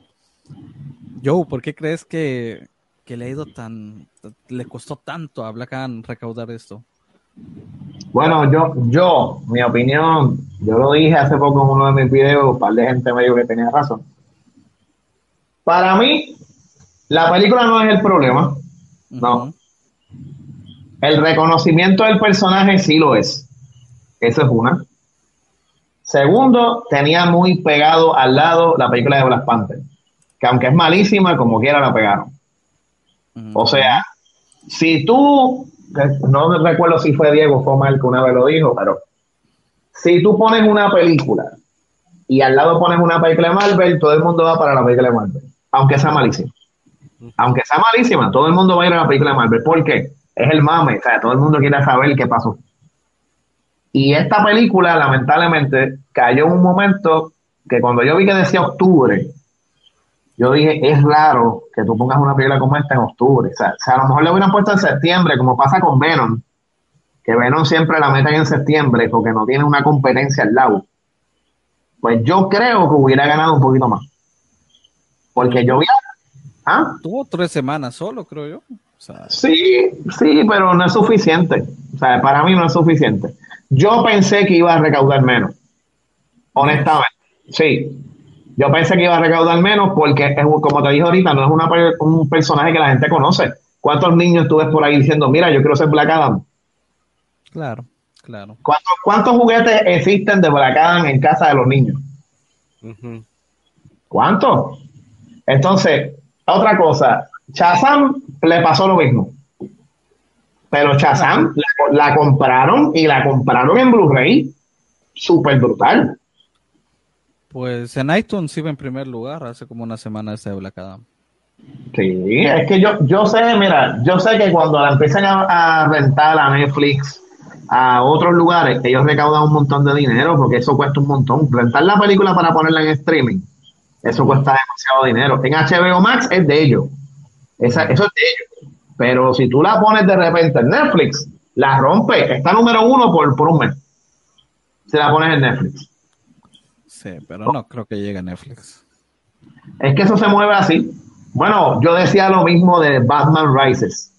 Joe, ¿por qué crees que, que le ha ido tan, le costó tanto a Black Adam recaudar esto? Bueno, yo, yo, mi opinión, yo lo dije hace poco en uno de mis videos, un par de gente me dijo que tenía razón. Para mí, la película no es el problema. No. El reconocimiento del personaje sí lo es. Eso es una. Segundo, tenía muy pegado al lado la película de Black Panther, que aunque es malísima, como quiera la pegaron. O sea, si tú, no recuerdo si fue Diego o fue Omar que una vez lo dijo, pero si tú pones una película y al lado pones una película de Marvel, todo el mundo va para la película de Marvel, aunque sea malísima. Aunque sea malísima, todo el mundo va a ir a la película de Marvel. ¿Por qué? Es el mame, o sea, todo el mundo quiere saber qué pasó. Y esta película, lamentablemente, cayó en un momento que cuando yo vi que decía octubre, yo dije, es raro que tú pongas una película como esta en octubre. O sea, o sea, a lo mejor le hubieran puesto en septiembre, como pasa con Venom, que Venom siempre la meten en septiembre porque no tiene una competencia al lado. Pues yo creo que hubiera ganado un poquito más. Porque yo vi... ¿Ah? Tuvo tres semanas solo, creo yo. O sea, Sí, sí, pero no es suficiente. O sea, para mí no es suficiente. Yo pensé que iba a recaudar menos. Honestamente. Sí. Yo pensé que iba a recaudar menos porque, es, como te dije ahorita, no es una, un personaje que la gente conoce. ¿Cuántos niños tú ves por ahí diciendo, mira, yo quiero ser Black Adam? claro, claro. ¿Cuántos, cuántos juguetes existen de Black Adam en casa de los niños? Ujú. ¿Cuántos? Entonces, otra cosa, Shazam le pasó lo mismo. Pero Shazam la, la compraron y la compraron en Blu-ray. Súper brutal. Pues en iTunes iba en primer lugar hace como una semana ese de Black Adam. Sí, es que yo, yo sé, mira, yo sé que cuando la empiezan a, a rentar a Netflix, a otros lugares, ellos recaudan un montón de dinero porque eso cuesta un montón. Rentar la película para ponerla en streaming, eso cuesta demasiado dinero. En HBO Max es de ellos. Esa- eso es de ellos. Pero si tú la pones de repente en Netflix, la rompe. Está número uno por, por un mes. Si la pones en Netflix. Sí, pero no creo que llegue a Netflix. Es que eso se mueve así. Bueno, yo decía lo mismo de Batman Rises.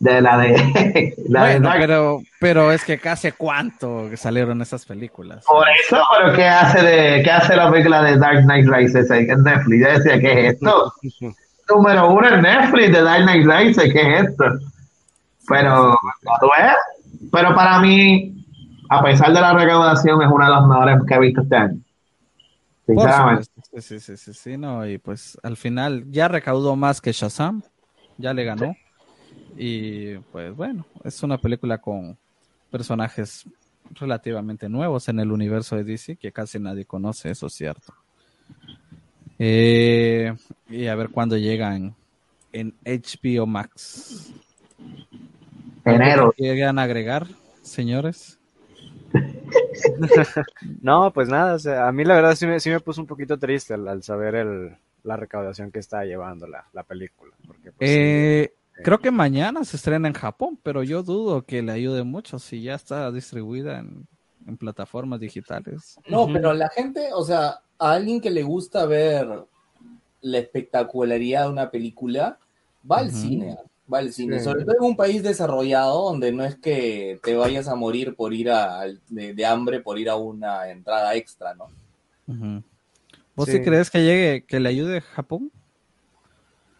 De la de. (laughs) la Bueno, pero, pero es que casi cuánto que salieron esas películas. Por eso, pero ¿qué hace, de, ¿qué hace la película de Dark Knight Rises en Netflix? Yo decía, ¿qué es esto? (laughs) Número uno en Netflix de Dark Knight Rises, ¿qué es esto? Pero, ¿tú ves? Pero para mí, a pesar de la recaudación, es una de las mejores que he visto este año. Sinceramente. Sí, sí, sí, sí, sí, no, y pues al final ya recaudó más que Shazam, ya le ganó. Y pues bueno, es una película con personajes relativamente nuevos en el universo de DC que casi nadie conoce, eso es cierto. Eh, y a ver cuándo llegan en HBO Max. Enero. ¿Quieran agregar, señores? (laughs) No, pues nada, o sea, a mí la verdad sí me, sí me puso un poquito triste al, al saber el, la recaudación que está llevando la, la película. Porque, pues, sí, Eh, sí. creo que mañana se estrena en Japón, pero yo dudo que le ayude mucho si ya está distribuida en, en plataformas digitales. No, pero la gente, o sea, a alguien que le gusta ver la espectacularidad de una película, va al cine, va al cine. Sí. Sobre todo en un país desarrollado donde no es que te vayas a morir por ir a, de, de hambre por ir a una entrada extra, ¿no? Ujú. ¿Vos sí. Sí. crees que llegue, que le ayude Japón?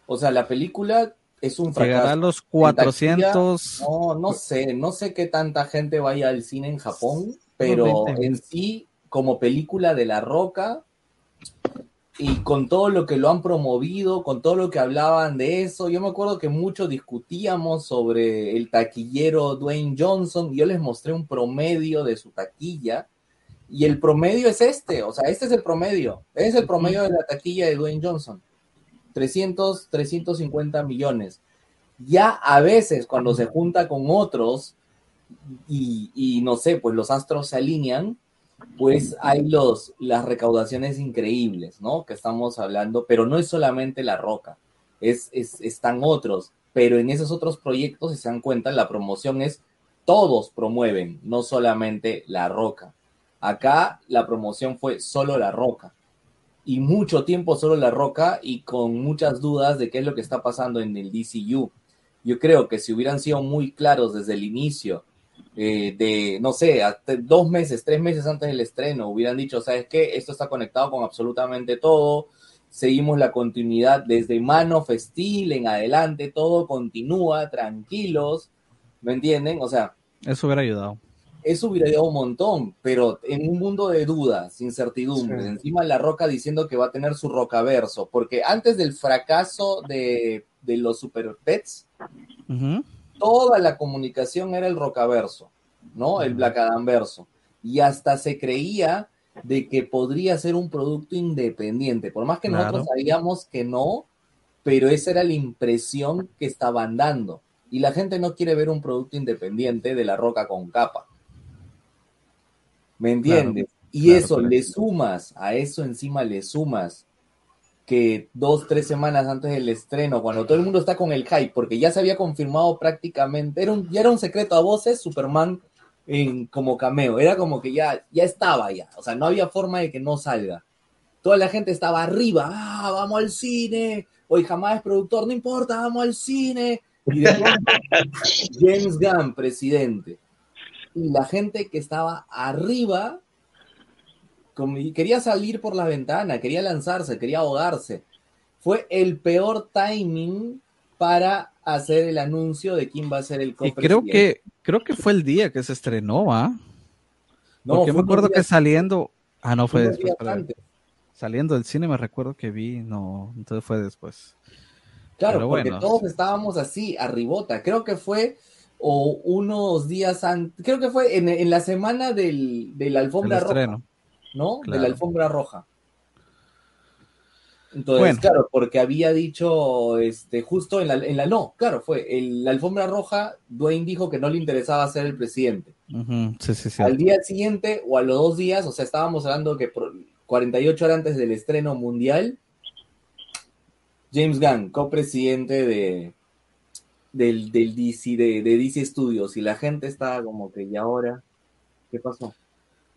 O sea, la película es un Llegará a fracaso. los En taquilla, 400. No, no sé, no sé qué tanta gente vaya al cine en Japón, pero 20. en sí, como película de La Roca, y con todo lo que lo han promovido, con todo lo que hablaban de eso, yo me acuerdo que mucho discutíamos sobre el taquillero Dwayne Johnson, yo les mostré un promedio de su taquilla, y el promedio es este, o sea, este es el promedio, es el promedio de la taquilla de Dwayne Johnson, 300, 350 millones. Ya a veces cuando se junta con otros y no sé, pues los astros se alinean, pues hay los, las recaudaciones increíbles, ¿no? Que estamos hablando, pero no es solamente La Roca, es, es- están otros, pero en esos otros proyectos, si se dan cuenta, la promoción es todos promueven, no solamente La Roca. Acá la promoción fue solo La Roca. Y mucho tiempo solo La Roca y con muchas dudas de qué es lo que está pasando en el DCU. Yo creo que si hubieran sido muy claros desde el inicio, eh, de, no sé, hasta dos meses, tres meses antes del estreno, hubieran dicho, ¿sabes qué? Esto está conectado con absolutamente todo, seguimos la continuidad desde Man of Steel en adelante, todo continúa, tranquilos, ¿me entienden? O sea, Eso hubiera ayudado. eso hubiera ayudado un montón, pero en un mundo de dudas, incertidumbres, Sí. encima La Roca diciendo que va a tener su rocaverso, porque antes del fracaso de, de los Super Pets, Ujú. Toda la comunicación era el rocaverso, ¿no? El Black Adam verso. Y hasta se creía de que podría ser un producto independiente, por más que Claro. nosotros sabíamos que no, pero esa era la impresión que estaban dando. Y la gente no quiere ver un producto independiente de la roca con capa. ¿Me entiendes? y claro, eso le sumas, a eso encima le sumas que dos, tres semanas antes del estreno, cuando todo el mundo está con el hype, porque ya se había confirmado prácticamente, era un, ya era un secreto a voces, Superman en, como cameo, era como que ya, ya estaba ya, o sea, no había forma de que no salga. Toda la gente estaba arriba, ah, vamos al cine, hoy jamás es productor, no importa, vamos al cine. (laughs) James Gunn, presidente. Y la gente que estaba arriba como- y quería salir por la ventana, quería lanzarse, quería ahogarse. Fue el peor timing para hacer el anuncio de quién va a ser el Y creo que, creo que fue el día que se estrenó, ¿ah? No, Porque fue me acuerdo que saliendo. Ah, no, fue después. Saliendo del cine me recuerdo que vi, no, entonces fue después. Claro, Pero porque bueno. todos estábamos así, arribota. Creo que fue o unos días antes, creo que fue en, en la semana del, de la El alfombra roja, estreno. ¿No? De la alfombra roja. Entonces, Bueno. claro, porque había dicho, este, justo en la, en la, no, claro, fue, en la alfombra roja, Dwayne dijo que no le interesaba ser el presidente. Ujú, Sí, sí, sí. Al día siguiente o a los dos días, o sea, estábamos hablando que por 48 horas antes del estreno mundial, James Gunn, copresidente de del, del DC, de, de DC Studios, y la gente estaba como que, ¿y ahora? ¿Qué pasó?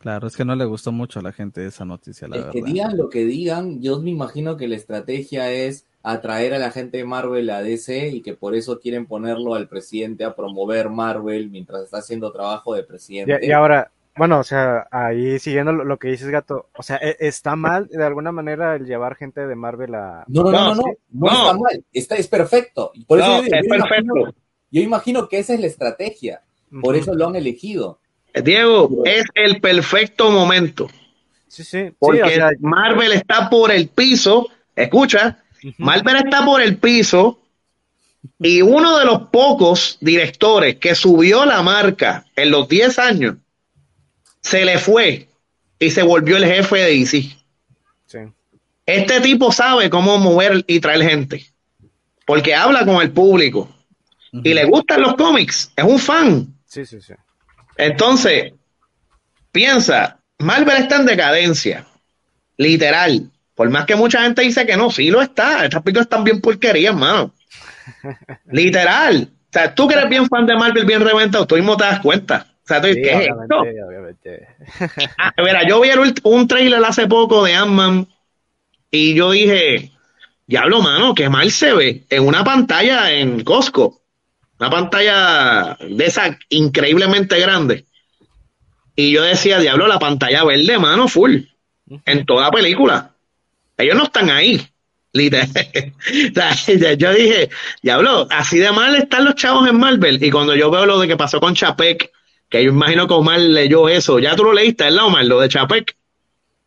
Claro, es que no le gustó mucho a la gente esa noticia, la Es que verdad. digan lo que digan, yo me imagino que la estrategia es atraer a la gente de Marvel a DC y que por eso quieren ponerlo al presidente a promover Marvel mientras está haciendo trabajo de presidente. Y, y ahora, bueno, o sea, ahí siguiendo lo, lo que dices, Gato, o sea, ¿e- ¿está mal de alguna manera el llevar gente de Marvel a... No, no, no, no, No, no, no, está mal, está, es perfecto. Por eso No, yo es yo imagino- perfecto. yo imagino que esa es la estrategia, por Ujú. eso lo han elegido. Diego, es el perfecto momento. Sí, sí, sí, Porque o sea, Marvel está por el piso. Escucha. Marvel está por el piso. Y uno de los pocos directores que subió la marca en los 10 años se le fue y se volvió el jefe de DC. Sí. Este tipo sabe cómo mover y traer gente. Porque habla con el público. Y le gustan los cómics. Es un fan. Sí, sí, sí. Entonces, piensa, Marvel está en decadencia. Literal. Por más que mucha gente dice que no, sí lo está. Estas películas están bien porquerías, mano. (laughs) Literal. O sea, tú que eres bien fan de Marvel, bien reventado, tú mismo te das cuenta. O sea, tú Sí, dices, ¿qué es esto? obviamente, obviamente. Ah, mira, yo vi el un trailer hace poco de Ant-Man y yo dije, diablo, mano, que mal se ve en una pantalla en Costco. Una pantalla de esa increíblemente grande. Y yo decía, diablo, la pantalla verde, mano, full. En toda película. Ellos no están ahí. (laughs) (laughs) Yo dije, diablo, así de mal están los chavos en Marvel. Y cuando yo veo lo de que pasó con Chapek, que yo imagino que Omar leyó eso. Ya tú lo leíste, ¿verdad, Omar? Lo de Chapek.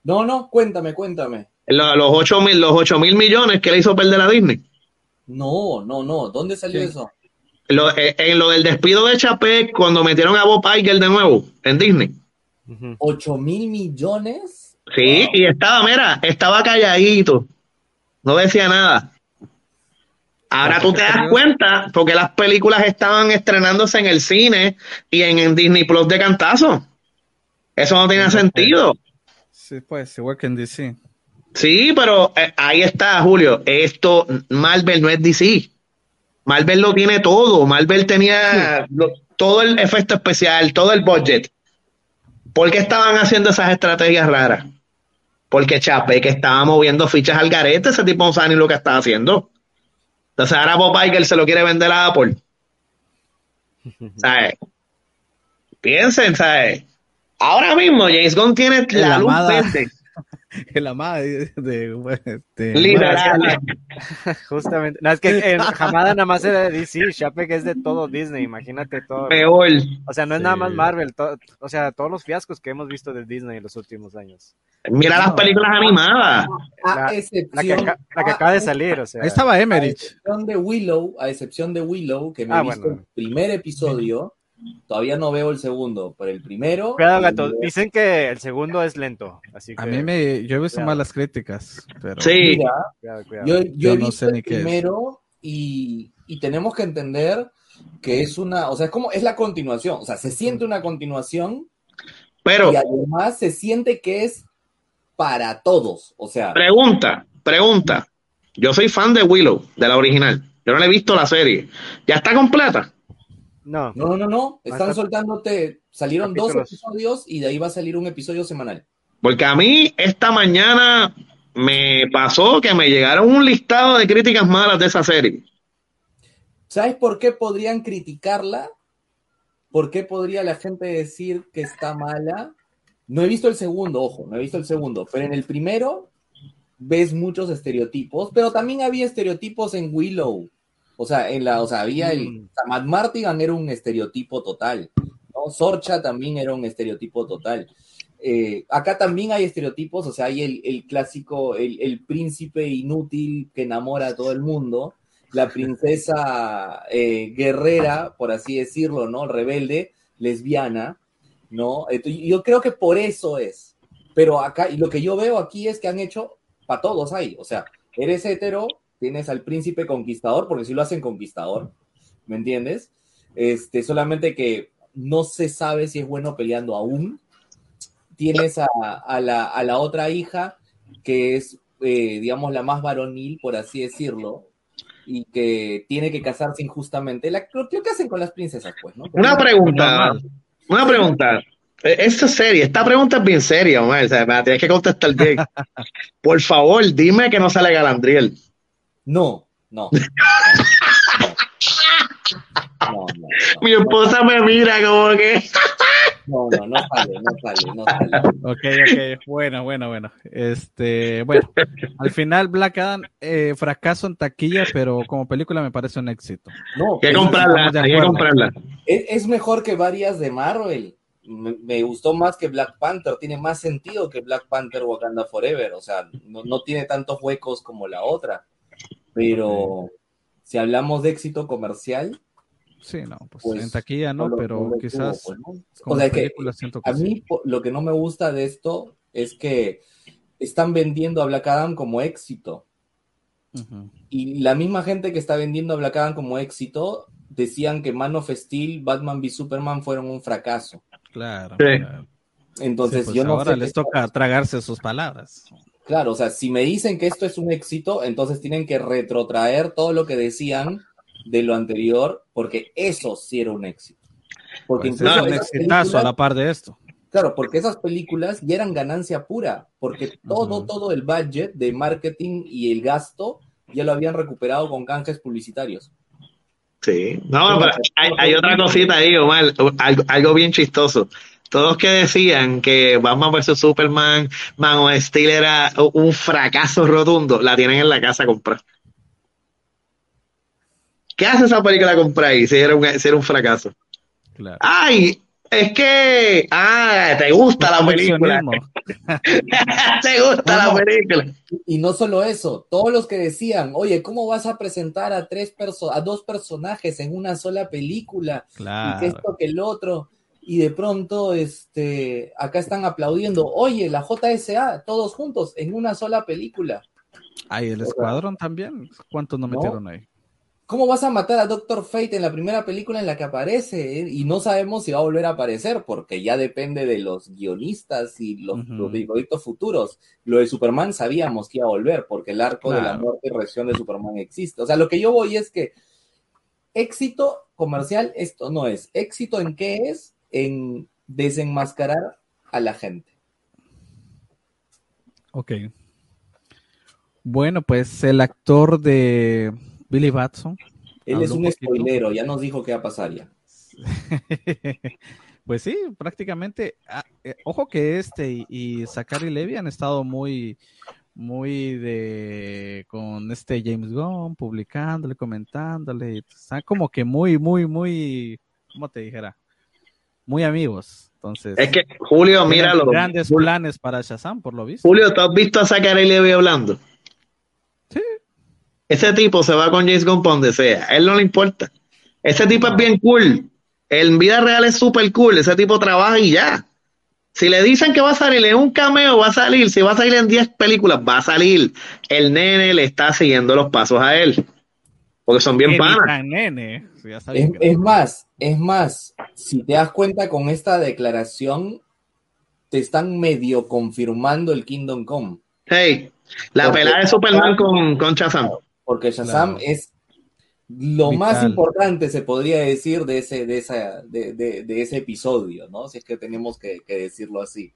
No, no, cuéntame, cuéntame. Lo- los 8 mil, los ocho mil millones que le hizo perder a Disney. No, no, no. ¿Dónde salió Sí. eso? Lo- eh, en lo del despido de Chapek, cuando metieron a Bob Iger de nuevo en Disney. Ujú. ¿Ocho mil millones? Sí, Wow. y estaba, mira, estaba calladito. No decía nada. Ahora tú te das cuenta porque las películas estaban estrenándose en el cine y en, en Disney Plus de cantazo. Eso no tiene sentido. Sí, pues, igual que en DC. Sí, pero eh, ahí está, Julio. Esto, Marvel no es DC. Marvel lo tiene todo. Marvel tenía lo- todo el efecto especial, todo el budget. ¿Por qué estaban haciendo esas estrategias raras? Porque Chape que estaba moviendo fichas al garete, ese tipo no sabe ni lo que estaba haciendo. Entonces ahora Bob Iger se lo quiere vender a Apple. (laughs) ¿Sabes? Piensen, ¿sabes? Ahora mismo James Gunn tiene la, La luz verde. (laughs) El amada de, de, de- Literal. Justamente. No, es que en Hamada nada más era de DC, Chapek es de todo Disney, imagínate todo. Peor. O sea, no es Sí. nada más Marvel, to- o sea, todos los fiascos que hemos visto de Disney en los últimos años. Mira las películas animadas. A La- La que, excepción, la que acaba de salir, o sea. Ahí estaba a Emmerich. excepción de Willow, a excepción de Willow, que me Ah, he visto bueno. el primer episodio, todavía no veo el segundo, pero el primero. Cuidado, el- gato. Dicen que el segundo es lento, así que. A mí me, yo he visto Cuidado. malas críticas, pero Sí. Mira, Cuidado, cuidado. yo, yo Yo he no visto sé ni el qué es. primero y, y tenemos que entender que es una, o sea, es como, es la continuación, o sea, se siente una continuación Pero, y además se siente que es para todos, o sea, pregunta, pregunta. Yo soy fan de Willow, de la original. Yo no le he visto la serie. ¿Ya está completa? No, no, no, no, están soltándote, salieron dos episodios y de ahí va a salir un episodio semanal. Porque a mí esta mañana me pasó que me llegaron un listado de críticas malas de esa serie. ¿Sabes por qué podrían criticarla? ¿Por qué podría la gente decir que está mala? No he visto el segundo, ojo, no he visto el segundo, pero en el primero ves muchos estereotipos, pero también había estereotipos en Willow. O sea, en la, o sea, había el Mm. o sea, Matt Martigan era un estereotipo total, ¿no? Sorcha también era un estereotipo total. Eh, acá también hay estereotipos, o sea, hay el, el clásico, el, el príncipe inútil que enamora a todo el mundo, la princesa eh, guerrera, por así decirlo, ¿no? Rebelde, lesbiana, ¿no? Entonces, yo creo que por eso es. Pero acá, y lo que yo veo aquí es que han hecho para todos ahí. O sea, eres hetero, tienes al príncipe conquistador, porque si lo hacen conquistador, ¿me entiendes? Este, solamente que no se sabe si es bueno peleando aún. Tienes a, a la, a la otra hija, que es, eh, digamos, la más varonil, por así decirlo, y que tiene que casarse injustamente. La, lo que hacen con las princesas, pues, ¿no? Una pregunta, una pregunta. Esto es seria, esta pregunta es bien seria, Omar. O sea, me la tienes que contestar bien. (laughs) Por favor, dime que no sale Galandriel. No, no. (laughs) No, no, no, Mi esposa me mira como que. no, no, no sale, no sale, no sale. Ok, ok, bueno, bueno, bueno. Este, bueno, al final Black Adam eh, fracaso en taquilla, pero como película me parece un éxito. No, Hay que es, comprarla, hay que comprarla. es- es mejor que varias de Marvel. Me, me gustó más que Black Panther, tiene más sentido que Black Panther Wakanda Forever, o sea, no, no tiene tantos huecos como la otra. Pero si hablamos de éxito comercial, Sí, no, pues, Pues, en taquilla no, lo- pero quizás tuvo, pues, O sea, que película siento que A sí. mí lo que no me gusta de esto es que están vendiendo a Black Adam como éxito. Y la misma gente que está vendiendo a Black Adam como éxito decían que Man of Steel, Batman v Superman fueron un fracaso. Claro. Sí. claro. Entonces Sí, pues yo no ahora sé les toca tragarse sus palabras. Claro, o sea, si me dicen que esto es un éxito, entonces tienen que retrotraer todo lo que decían de lo anterior, porque eso sí era un éxito. Porque Pues incluso es un exitazo a la par de esto. Claro, porque esas películas ya eran ganancia pura, porque todo, todo el budget de marketing y el gasto ya lo habían recuperado con canjes publicitarios. Sí, no, pero hay, hay otra cosita ahí, Omar, algo, algo bien chistoso. Todos que decían que Batman vs Superman, Man of Steel era un fracaso rotundo, la tienen en la casa a comprar. ¿Qué hace esa película comprar ahí si era un, si era un fracaso? Claro. Ay, es que, ah, te gusta la película, (laughs) te gusta No, la película. Y no solo eso, todos los que decían, oye, ¿cómo vas a presentar a tres perso a dos personajes en una sola película? Y que Claro. esto que el otro. Y de pronto, este, acá están aplaudiendo, oye, la JSA, todos juntos en una sola película. Ay, el escuadrón también. ¿Cuántos no No. metieron ahí? ¿Cómo vas a matar a Doctor Fate en la primera película en la que aparece? eh? Y no sabemos si va a volver a aparecer, porque ya depende de los guionistas y los, proyectos futuros. Lo de Superman sabíamos que iba a volver, porque el arco de la muerte y reacción de Superman existe. O sea, lo que yo voy es que éxito comercial esto no es. ¿Éxito en qué es? En desenmascarar a la gente. Ok. Bueno, pues el actor de Billy Batson. Él es un un spoilero, ya nos dijo qué va a pasar ya. (laughs) pues sí, prácticamente. ah, eh, ojo que este y, y Zachary Levy han estado muy, muy de con este James Gunn, publicándole, comentándole. y Están como que muy, muy, muy, ¿cómo te dijera? Muy amigos. Entonces, Es que, Julio, tienen míralo. grandes Julio, planes para Shazam, por lo visto. Julio, ¿tú has visto a Zachary Levy hablando? Sí. Ese tipo se va con James Gunn para donde sea. A él no le importa. Ese tipo es bien cool. En vida real es súper cool. Ese tipo trabaja y ya. Si le dicen que va a salir en un cameo, va a salir. Si va a salir en 10 películas, va a salir. El nene le está siguiendo los pasos a él. Porque son bien panas. nene. Sí, ya es más, es más, si te das cuenta con esta declaración, te están medio confirmando el Kingdom Come, Hey, la Porque- pelada de Superman con, con Shazam. porque Shazam Claro. es lo Vital. más importante, se podría decir, de ese, de esa, de, de- de ese episodio, ¿no? Si es que tenemos que, que decirlo así.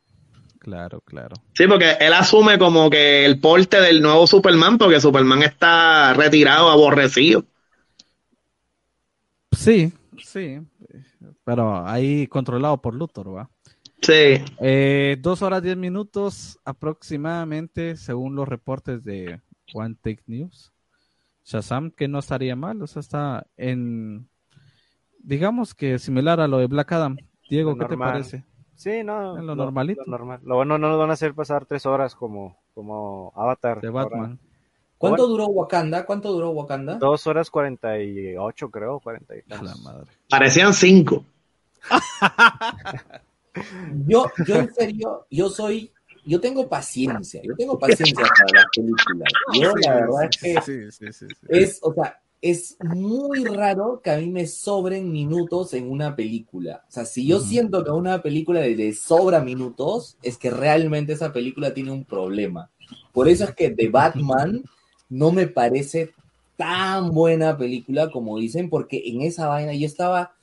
Claro, claro. Sí, porque él asume como que el porte del nuevo Superman, porque Superman está retirado, aborrecido. Sí, sí. Pero ahí controlado por Luthor, ¿va? Sí. Eh, dos horas diez minutos aproximadamente, según los reportes de One Take News. Shazam, que no estaría mal, o sea, está en, digamos que similar a lo de Black Adam. Diego, Lo ¿qué te normal. parece? Sí, no. En lo normalito. Lo, normal. Lo bueno no nos van a hacer pasar tres horas como, como Avatar. De Ahora, Batman. ¿Cuánto Bueno. duró Wakanda? ¿Cuánto duró Wakanda? Dos horas cuarenta y ocho, creo, cuarenta y A la madre. Parecían cinco. (laughs) Yo, yo en serio, yo soy, yo tengo paciencia, yo tengo paciencia para las películas. (laughs) Yo la verdad es que Sí, sí, sí, sí. es, o sea, es muy raro que a mí me sobren minutos en una película. O sea, si yo siento que a una película le, le sobra minutos, es que realmente esa película tiene un problema. Por eso es que The Batman no me parece tan buena película como dicen, porque en esa vaina yo estaba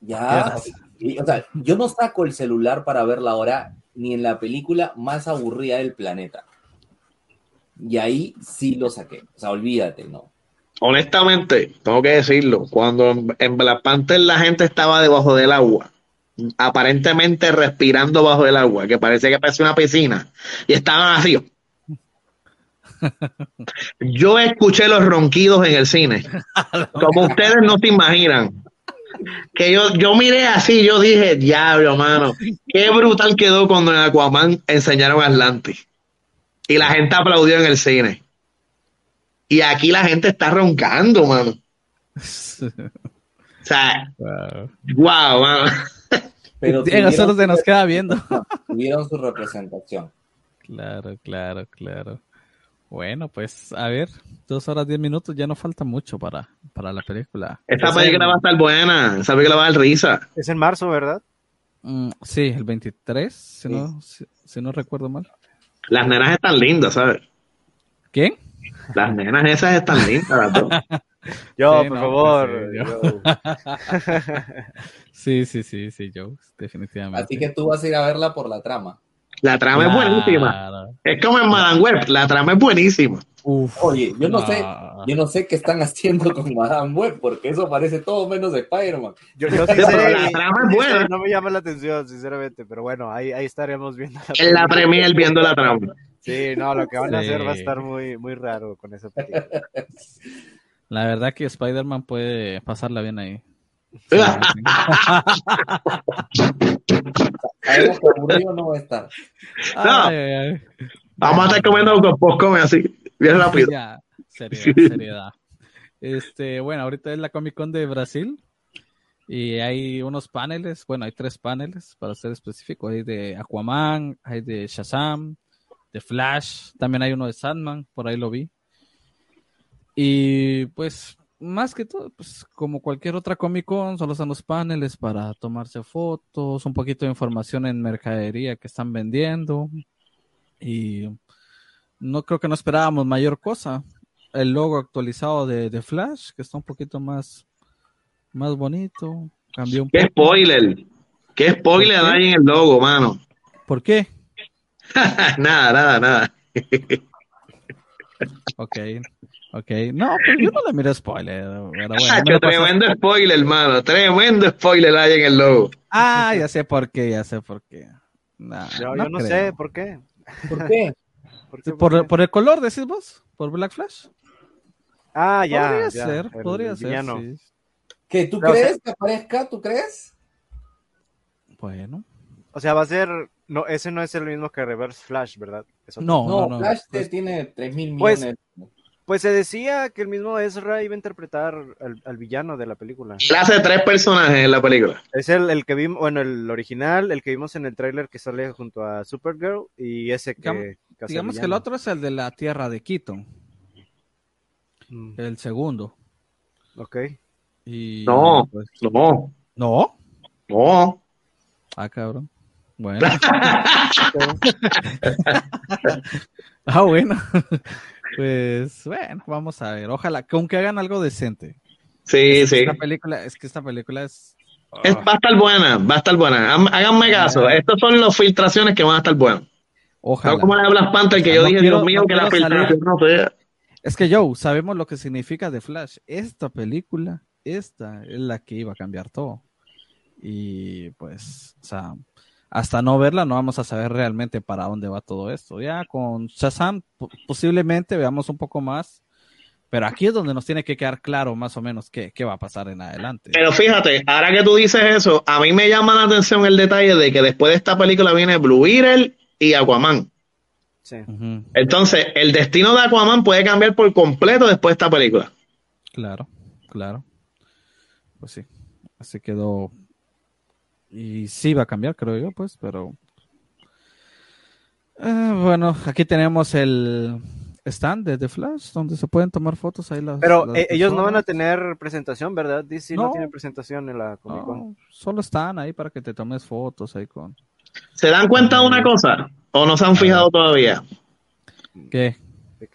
ya, y, o sea, yo no saco el celular para verla ahora ni en la película más aburrida del planeta. Y ahí sí lo saqué. O sea, olvídate, ¿no? Honestamente, tengo que decirlo, cuando en- Black Panther la gente estaba debajo del agua, aparentemente respirando bajo el agua, que parece que parece una piscina, y estaban así. Yo escuché los ronquidos en el cine, (laughs) como ustedes no se imaginan. Que yo, yo miré así, yo dije, diablo, mano, qué brutal quedó cuando en Aquaman enseñaron Atlantis. Y la gente aplaudió en el cine. Y aquí la gente está roncando, mano. O sea, Wow. wow, mano. Pero solo tuvieron, se nos queda viendo. tuvieron su representación. Claro, claro, claro. Bueno, pues a ver, dos horas diez minutos, ya no falta mucho para, para la película. Esta Es película el- va a estar buena. Esa película va a dar risa. Es en marzo, ¿verdad? Mm, sí, el 23, si, no, si, si no recuerdo mal. Las nenas están lindas, ¿sabes? ¿Quién? Las nenas esas están lindas, las dos. (laughs) Yo, Sí, por no, favor. pues, sí, yo. (laughs) Sí, sí, sí, sí, Joe, definitivamente. Así que tú vas a ir a verla por la trama. La trama es buenísima. Claro. Es como en Madame Web. La trama es buenísima. Uf, Oye, yo no sé, yo no sé qué están haciendo (laughs) con Madame Web, porque eso parece todo menos de Spider-Man. Yo, yo sí Pero sé, la trama es buena. no me llama la atención, sinceramente, pero bueno, ahí, ahí estaremos viendo. La En la premier viendo la trama. Sí, no, lo que van a hacer va a estar muy, muy raro con esa película. La verdad que Spider-Man puede pasarla bien ahí. Sabemos que aburrido no va a estar. Ay, ay, ay. Vamos a estar comiendo con postcome así, bien rápido. Ya, seriedad, seriedad. Este, bueno, ahorita es la Comic Con de Brasil y hay unos paneles, bueno, hay tres paneles para ser específico, hay de Aquaman, hay de Shazam, de Flash, también hay uno de Sandman, por ahí lo vi. Y pues, más que todo, pues como cualquier otra Comic Con, solo son los paneles para tomarse fotos, un poquito de información en mercadería que están vendiendo y no creo que no esperábamos mayor cosa. El logo actualizado de, de Flash, que está un poquito más, más bonito. Cambió un Qué poco. spoiler. Qué spoiler hay en el logo, mano. ¿Por qué? (laughs) nada, nada, nada. Ok, ok. No, pero yo no le miro spoiler. Pero bueno, pasas- tremendo spoiler, hermano. Tremendo spoiler hay en el logo. Ah, ya sé por qué, ya sé por qué. Nah, Yo, no yo no sé por qué. ¿Por qué? (laughs) ¿Por qué? ¿Por, ¿Por qué? por el color, decís vos? ¿Por Black Flash? Ah, ya. podría ya, ser, el podría ser. villano. sí. ¿Qué, ¿Tú No, o sea- crees que aparezca? ¿Tú crees? Bueno. O sea, va a ser. No, ese no es el mismo que Reverse Flash, ¿verdad? No, No, no, no. Flash te Pues- tiene 3 mil Pues- millones. Pues se decía que el mismo Ezra iba a interpretar al, al villano de la película. Él hace tres personajes en la película. Es el, el que vimos, bueno, el original, el que vimos en el tráiler que sale junto a Supergirl y ese que... Digamos- que Digamos que el otro es el de la tierra de Keaton, Mm, el segundo. ok. Y, No. pues, No, ¿No? no. Ah, cabrón. Bueno. (laughs) (laughs) ah, bueno. Pues bueno, vamos a ver. Ojalá que aunque hagan algo decente. Sí, sí. Esta película, es que esta película es. Es- Ah, va a estar buena, va a estar buena. Háganme caso. Estas son las filtraciones que van a estar buenas. ojalá. No como la de Black Panther, que O sea, yo no dije, quiero- Dios mío, no que la filtración no sea. Es que Joe, sabemos lo que significa The Flash. Esta película, esta es la que iba a cambiar todo. Y pues, o sea, hasta no verla no vamos a saber realmente para dónde va todo esto. Ya con Shazam po- posiblemente veamos un poco más, pero aquí es donde nos tiene que quedar claro más o menos qué, qué va a pasar en adelante. Pero fíjate, ahora que tú dices eso, a mí me llama la atención el detalle de que después de esta película viene Blue Beetle y Aquaman. Sí. Entonces, el destino de Aquaman puede cambiar por completo después de esta película. claro, claro. Pues sí, así quedó. Y sí va a cambiar, creo yo, pues, pero Eh, bueno, aquí tenemos el stand de The Flash, donde se pueden tomar fotos ahí las. Pero las eh, ellos no van a tener presentación, ¿verdad? DC no, No. tiene presentación en la Comic Con. No, solo están ahí para que te tomes fotos ahí con. ¿Se dan cuenta de una cosa? ¿O no se han fijado todavía? ¿Qué?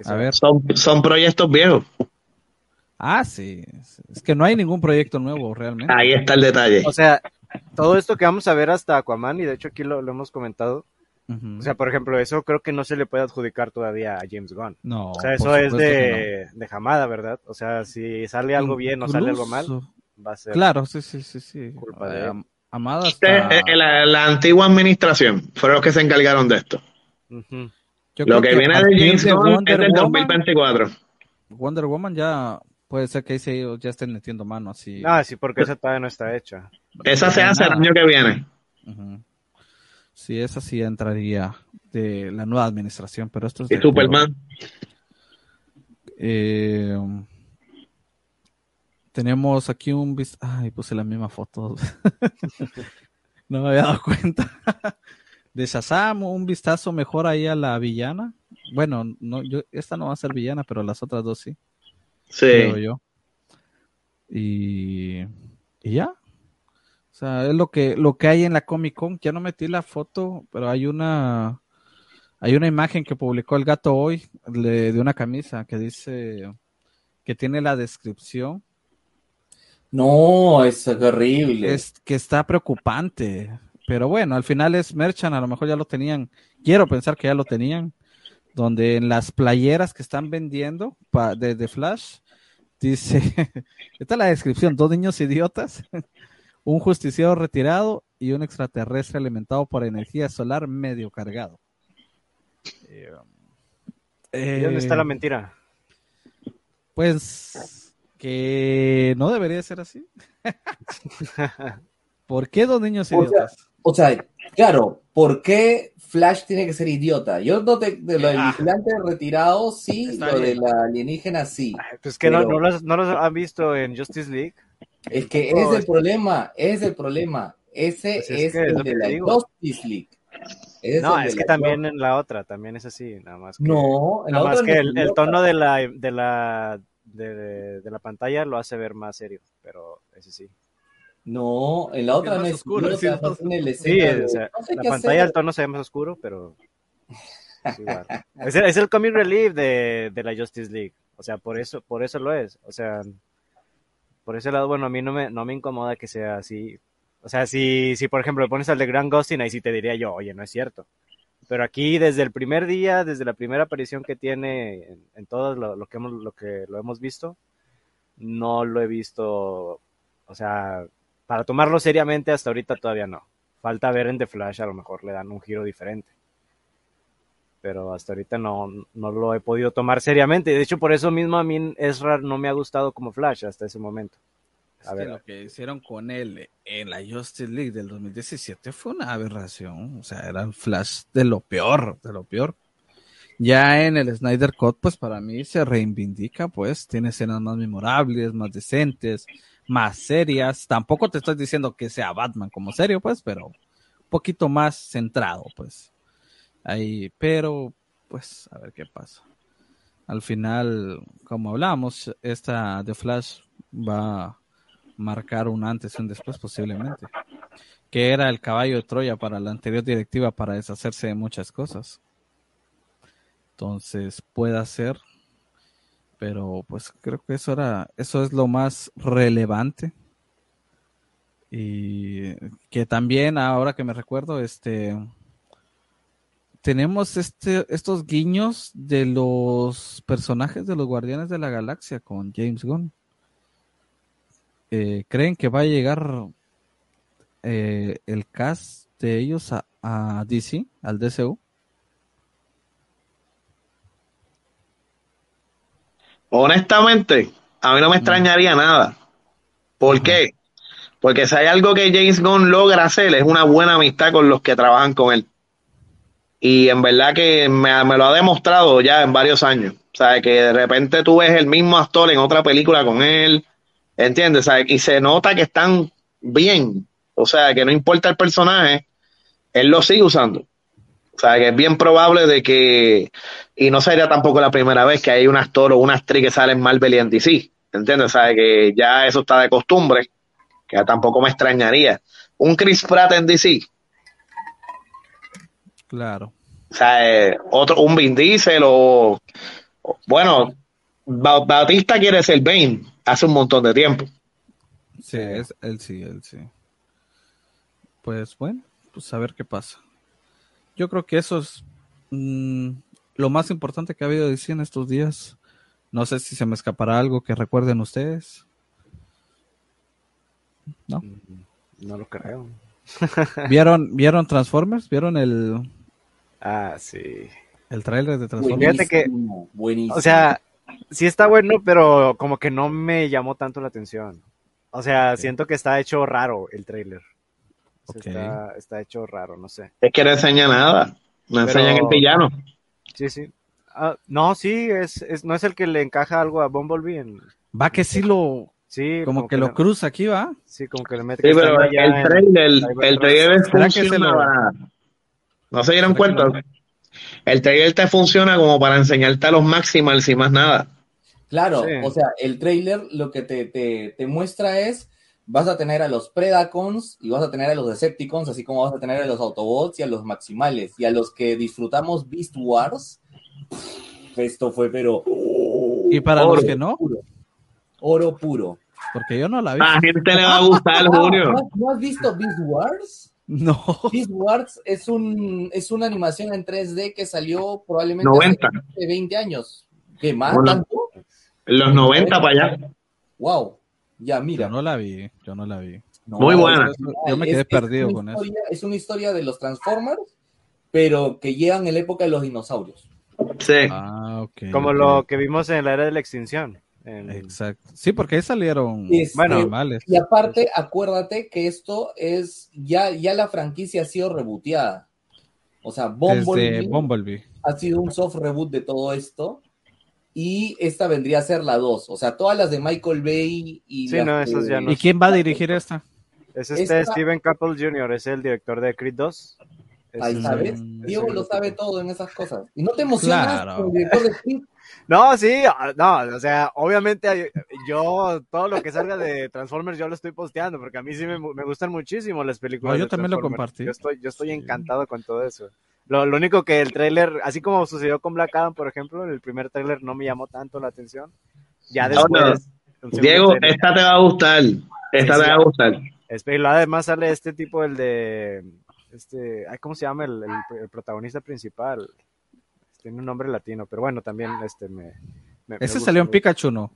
A ver. Son, son proyectos viejos. Ah, sí. Es que no hay ningún proyecto nuevo realmente. Ahí está el detalle. O sea, todo esto que vamos a ver hasta Aquaman, y de hecho aquí lo, lo hemos comentado. O sea, por ejemplo, eso creo que no se le puede adjudicar todavía a James Gunn. no. O sea, eso es supuesto que de, de jamada, ¿verdad? O sea, si sale algo bien o sale algo mal, va a ser. Claro, sí, sí, sí, sí. Culpa de Eh, él. Amada Este, eh, la, la antigua administración fueron los que se encargaron de esto. Yo Lo creo que viene de James de Gunn es del Woman, 2024. Wonder Woman ya puede ser que ahí se- ya estén metiendo mano así. Ah, sí, porque esa todavía no está hecha. Esa se hace el año que viene. Sí, esa sí entraría de la nueva administración, pero esto es Y de Superman. Eh, tenemos aquí un Ay, puse la misma foto. (laughs) no me había dado cuenta. (laughs) de Shazam, un vistazo mejor ahí a la villana. Bueno, no, yo, esta no va a ser villana, pero las otras dos sí, creo Sí. yo. Y, y ya. O sea, es lo que, lo que hay en la Comic Con. Ya no metí la foto, pero hay una, hay una imagen que publicó el gato hoy le- de una camisa que dice que tiene la descripción. No, es horrible. Es que está preocupante. Pero bueno, al final es Merchant, a lo mejor ya lo tenían. Quiero pensar que ya lo tenían. Donde en las playeras que están vendiendo pa- de, de Flash, dice, esta es la descripción, dos niños idiotas, (laughs) un justiciero retirado y un extraterrestre alimentado por energía solar medio cargado. Eh, ¿Y dónde está la eh, mentira? Pues que no debería ser así. (laughs) ¿Por qué dos niños O sea, idiotas? O sea, claro, ¿por qué Flash tiene que ser idiota? Yo no te, de lo del Ah. vigilante retirado, sí, lo bien. de la alienígena, sí. Pues que no, Pero- no, los, no los han visto en Justice League. Es que ese es el problema, ese es el problema. Ese Pues es es, que es el de la. Justice League. No, es que la también en la otra, también es así, nada más que, No, en la nada más otra que el, tono de la, de la, de, de la pantalla lo hace ver más serio, pero ese sí. No, en la otra Es no más es oscuro, sí, tiene la Sí, de- o sea, no sé la pantalla, hacer. el tono se ve más oscuro, pero es igual. Es el, es el comic relief de, de la Justice League, o sea, por eso, por eso lo es, o sea, por ese lado, bueno, a mí no me, no me incomoda que sea así. O sea, si, si por ejemplo le pones al de Grand Ghosting, ahí sí te diría yo, oye, no es cierto. Pero aquí desde el primer día, desde la primera aparición que tiene en, en todo lo, lo que hemos, lo que lo hemos visto, no lo he visto, o sea, para tomarlo seriamente hasta ahorita todavía no. Falta ver en The Flash, a lo mejor le dan un giro diferente. Pero hasta ahorita no, no lo he podido tomar seriamente. De hecho, por eso mismo a mí Ezra no me ha gustado como Flash hasta ese momento. Es A que ver. lo que hicieron con él en la Justice League del 2017 fue una aberración. O sea, era el Flash de lo peor, de lo peor. Ya en el Snyder Cut, pues para mí se reivindica, pues tiene escenas más memorables, más decentes, más serias. Tampoco te estoy diciendo que sea Batman como serio, pues, pero un poquito más centrado, pues. Ahí, pero, pues, a ver qué pasa. Al final, como hablamos, esta de Flash va a marcar un antes y un después posiblemente. Que era el caballo de Troya para la anterior directiva para deshacerse de muchas cosas. Entonces, puede ser. Pero pues creo que eso era, eso es lo más relevante. Y que también, ahora que me recuerdo, este tenemos este, estos guiños de los personajes de los Guardianes de la Galaxia con James Gunn. Eh, ¿Creen que va a llegar eh, el cast de ellos a, a DC, al DCU? Honestamente, a mí no me extrañaría nada. ¿Por qué? Porque si hay algo que James Gunn logra hacer es una buena amistad con los que trabajan con él. Y en verdad que me, me lo ha demostrado ya en varios años. O sea, que de repente tú ves el mismo actor en otra película con él, ¿entiendes? O sea, y se nota que están bien. O sea, que no importa el personaje, él lo sigue usando. O sea, que es bien probable de que, y no sería tampoco la primera vez que hay un actor o una actriz que sale en Marvel y en DC, ¿entiendes? O sea, que ya eso está de costumbre, que tampoco me extrañaría. Un Chris Pratt en DC, Claro. o sea, eh, otro, un Vin Diesel o, o- bueno, Ba- Batista quiere ser Bane hace un montón de tiempo. Sí, es, él sí, él sí. Pues bueno, pues a ver qué pasa. Yo creo que eso es mm, lo más importante que ha habido de DC en estos días. No sé si se me escapará algo que recuerden ustedes. ¿No? No lo creo. (laughs) ¿Vieron, ¿vieron Transformers? ¿Vieron el, Ah, sí. el tráiler de Fíjate Transformers? que- Buenísimo, buenísimo. O sea, sí está bueno, pero como que no me llamó tanto la atención. O sea, siento que está hecho raro el trailer. Está, está hecho raro, no sé. Es que no enseña nada, no Pero- enseñan el villano. Sí, sí. Ah, no, sí, es, es, no es el que le encaja algo a Bumblebee. En, Va que sí lo, sí, como, que, lo le- cruza aquí, ¿va? Sí, como que le mete. Sí, que pero el en- trailer, Cybertron. el trailer ¿Será que se funciona lo- para- ¿No se dieron ¿Será que cuenta? no? El trailer te funciona como para enseñarte a los maximals y más nada. Claro, Sí. o sea, el trailer lo que te, te, te muestra es, vas a tener a los Predacons y vas a tener a los Decepticons, así como vas a tener a los Autobots y a los Maximales. Y a los que disfrutamos Beast Wars, esto fue pero Y para Oro. los que no, puro. Oro puro. porque yo no la vi. A la gente le va a gustar, Julio. ¿no, no has visto Beast Wars? No. Beast Wars es, un, es una animación en 3D que salió probablemente 90. hace 20 años. ¿Qué más? Bueno. ¿Tanto? Los 90 para allá. Wow. Ya, mira. Yo no la vi, yo no la vi. No, Muy buena. Yo, yo me quedé Es- perdido con eso. Es una historia de los Transformers, pero que llegan en la época de los dinosaurios. Sí. Ah, ok. Como lo que vimos en la era de la extinción. En- Exacto. Sí, porque ahí salieron Este, Bueno, animales. Y aparte, acuérdate que esto es, ya, ya la franquicia ha sido reboteada. O sea, Bumblebee Bumblebee. ha sido un soft reboot de todo esto. Y esta vendría a ser la 2. O sea, todas las de Michael Bay y Sí, las no, de- esas ya no. ¿Y quién va a dirigir esta? Es este Esta- Steven Couple Jr., es el director de Creed 2. Es Ahí sabes, Diego lo sabe todo en esas cosas. Y no te emocionas Claro. con el director de Creed? No, sí, ah, no, o sea, obviamente yo todo lo que salga de Transformers yo lo estoy posteando porque a mí sí me, me gustan muchísimo las películas. No, yo de también lo compartí. Yo estoy, yo estoy Sí. encantado con todo eso. Lo, lo único que el tráiler, así como sucedió con Black Adam, por ejemplo, el primer tráiler no me llamó tanto la atención. Ya No, no. después. Diego, esta te va a gustar. Esta Sí, te va a gustar. Y además sale este tipo, el de. Este, ay, ¿Cómo se llama el, el- el protagonista principal? Tiene un nombre latino, pero bueno, también este me. me- Ese salió en. Pikachu, ¿no?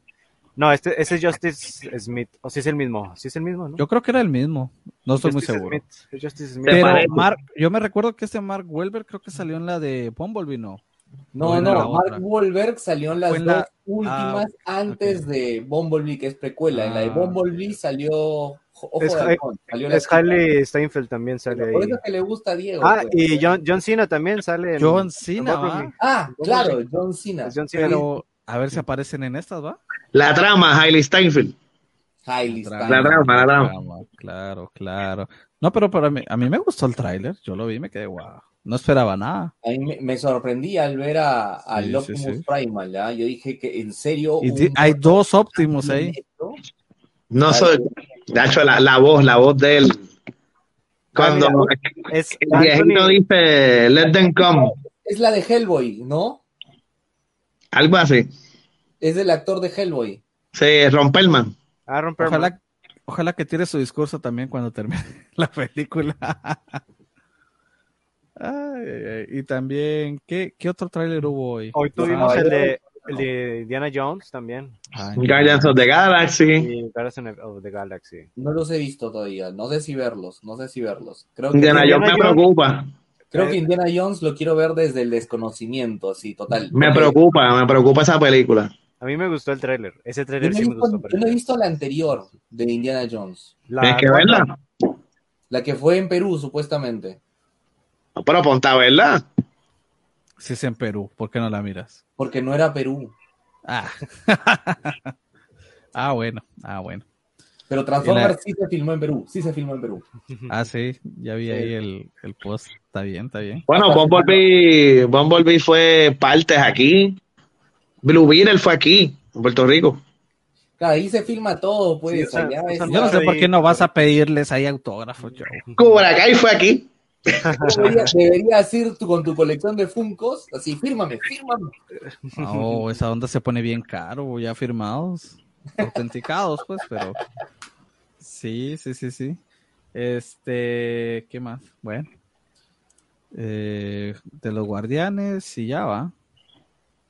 No, este, ese es Justice Smith. O si es el mismo. Sí es el mismo, ¿no? Yo creo que era el mismo. No estoy muy seguro. Smith, es Justice Smith. ¿Te Pero? Mark, yo me recuerdo que este Mark Welber creo que salió en la de Bumblebee, ¿no? No, en no, la Mark. Wahlberg salió en las en la- dos últimas Ah, antes de Bumblebee, que es precuela. En la de Ah. Bumblebee salió Ojo Es de Halcón, Es. Hailey Steinfeld también sale Por ahí. eso es que le gusta a Diego. Ah, pues. y John, John Cena también sale. en- John en Cena. ¿va? Ah, claro, John Cena. John Cena. Pero a ver si aparecen en estas, ¿va? La trama, Hailey Steinfeld. Hailey Steinfeld. La trama, la trama. Claro, claro. No, pero para mí, a mí me gustó el tráiler. Yo lo vi y me quedé wow. No esperaba nada. A mí me, me sorprendí al ver a, a Sí, Optimus sí, sí. Primal, ¿ah? Yo dije que en serio. Y un- di- hay dos óptimos ahí. No soy. De hecho, la, la voz, la voz de él. Cuando Ah, Es el viejito Anthony, dice, let them come. Es la de Hellboy, ¿no? Algo así. Es del actor de Hellboy. Sí, Romperman. Aaron Perlman. Ojalá, ojalá que tire su discurso también cuando termine (laughs) la película. (laughs) Ay, ay, ay. Y también, ¿qué, qué otro tráiler hubo hoy? Hoy tuvimos Ah, el de, el de Indiana Jones también. Ay, Guardians of the Galaxy. Guardians of the Galaxy. No los he visto todavía. No sé si verlos. No sé si verlos. Creo que, Indiana Jones me Jones. preocupa. Creo que Indiana Jones lo quiero ver desde el desconocimiento, así, total. Me preocupa, me preocupa esa película. A mí me gustó el tráiler. Ese tráiler sí me gustó. yo no he visto la anterior de Indiana Jones. La Tienes que verla. La que fue en Perú, supuestamente. No, pero ponte a verla. Si es en Perú, ¿por qué no la miras? Porque no era Perú. Ah, (laughs) ah bueno, ah, bueno. Pero Transformers la- sí se filmó en Perú. Sí se filmó en Perú. (laughs) Ah, sí, ya vi ahí el, el post. Está bien, está bien. Bueno, Bumblebee, Bumblebee fue partes aquí. Blue Beetle fue aquí, en Puerto Rico. Claro, ahí se filma todo, pues. Sí, o sea, allá o es- sea, Yo no sé por qué no vas a pedirles ahí autógrafos, Joe. Cobra Kai fue aquí. debería, deberías ir tú con tu colección de Funcos. Así, fírmame, fírmame. No, esa onda se pone bien caro, ya firmados, autenticados, pues, pero sí, sí, sí, sí. Este, ¿qué más? Bueno, eh, de los guardianes y ya va.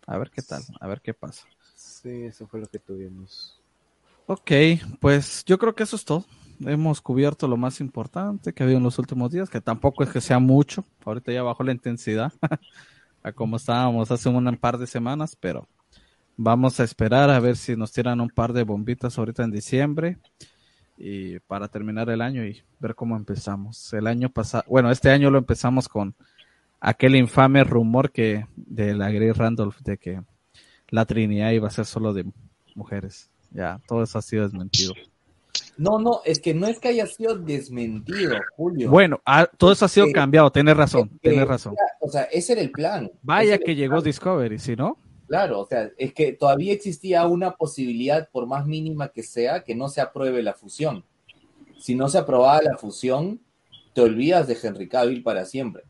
A ver qué tal, a ver qué pasa. Sí, eso fue lo que tuvimos. Ok, pues yo creo que eso es todo. Hemos cubierto lo más importante que ha habido en los últimos días, que tampoco es que sea mucho. Ahorita ya bajó la intensidad (laughs) a como estábamos hace un par de semanas, pero vamos a esperar a ver si nos tiran un par de bombitas ahorita en diciembre y para terminar el año y ver cómo empezamos. El año pasado, bueno, este año lo empezamos con aquel infame rumor que de la Grace Randolph de que la Trinidad iba a ser solo de mujeres. Ya, todo eso ha sido desmentido. No, no, es que no es que haya sido desmentido, Julio. Bueno, ah, todo eso ha sido que- cambiado, tienes razón, que, tienes razón. O sea, ese era el plan. Vaya que llegó plan. Discovery, si no, Claro, o sea, es que todavía existía una posibilidad, por más mínima que sea, que no se apruebe la fusión. Si no se aprobaba la fusión, te olvidas de Henry Cavill para siempre.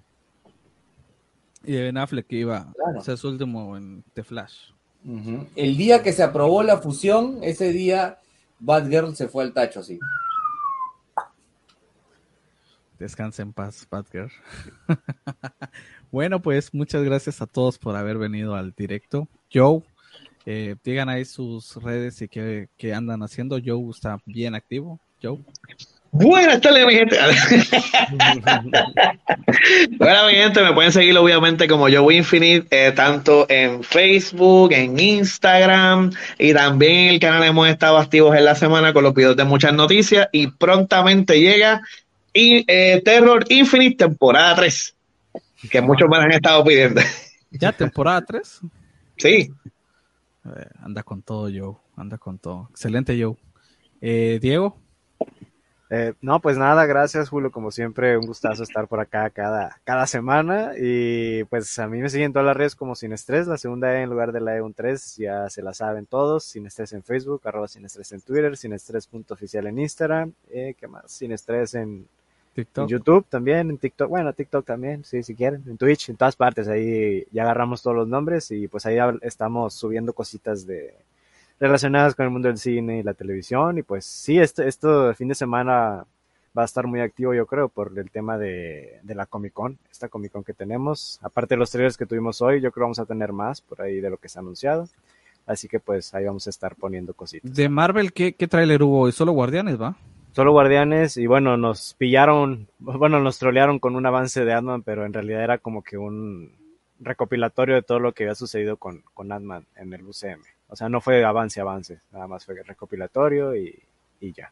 y de Ben Affleck que iba Claro. a ser su último en The Flash. El día que se aprobó la fusión, ese día Batgirl se fue al tacho, sí. Descansa en paz, Batgirl. (laughs) bueno, pues muchas gracias a todos por haber venido al directo. Joe, eh, digan ahí sus redes y qué, qué andan haciendo. Joe está bien activo. Joe. Buenas tardes, mi gente. (laughs) bueno, mi gente, me pueden seguir obviamente como Joe Infinite, eh, tanto en Facebook, en Instagram y también en el canal hemos estado activos en la semana con los videos de muchas noticias y prontamente llega eh, Terror Infinite temporada 3, que muchos me han estado pidiendo. (laughs) Ya temporada 3. sí, anda con todo, Joe. Anda con todo. Excelente, Joe. Eh, Diego. Eh, no, pues nada, gracias Julio, como siempre, un gustazo estar por acá cada, cada semana y pues a mí me siguen todas las redes como Sin Estrés, la segunda E en lugar de la E un 3, ya se la saben todos, Sin Estrés en Facebook, arroba Sin Estrés en Twitter, Sin Estrés punto oficial en Instagram, eh, ¿qué más? Sin Estrés en, en TikTok. YouTube también, en TikTok, bueno, TikTok también, sí, si quieren, en Twitch, en todas partes, ahí ya agarramos todos los nombres y pues ahí estamos subiendo cositas de relacionadas con el mundo del cine y la televisión y pues sí, esto, esto el fin de semana va a estar muy activo yo creo por el tema de, de la Comic Con, esta Comic Con que tenemos, aparte de los trailers que tuvimos hoy, yo creo vamos a tener más por ahí de lo que se ha anunciado, así que pues ahí vamos a estar poniendo cositas. De Marvel, ¿qué, qué tráiler hubo hoy? Solo Guardianes, ¿va? Solo Guardianes y bueno, nos pillaron, bueno, nos trolearon con un avance de Ant-Man, pero en realidad era como que un recopilatorio de todo lo que había sucedido con, con Ant-Man en el UCM. O sea, no fue avance, avance, nada más fue recopilatorio y, y ya.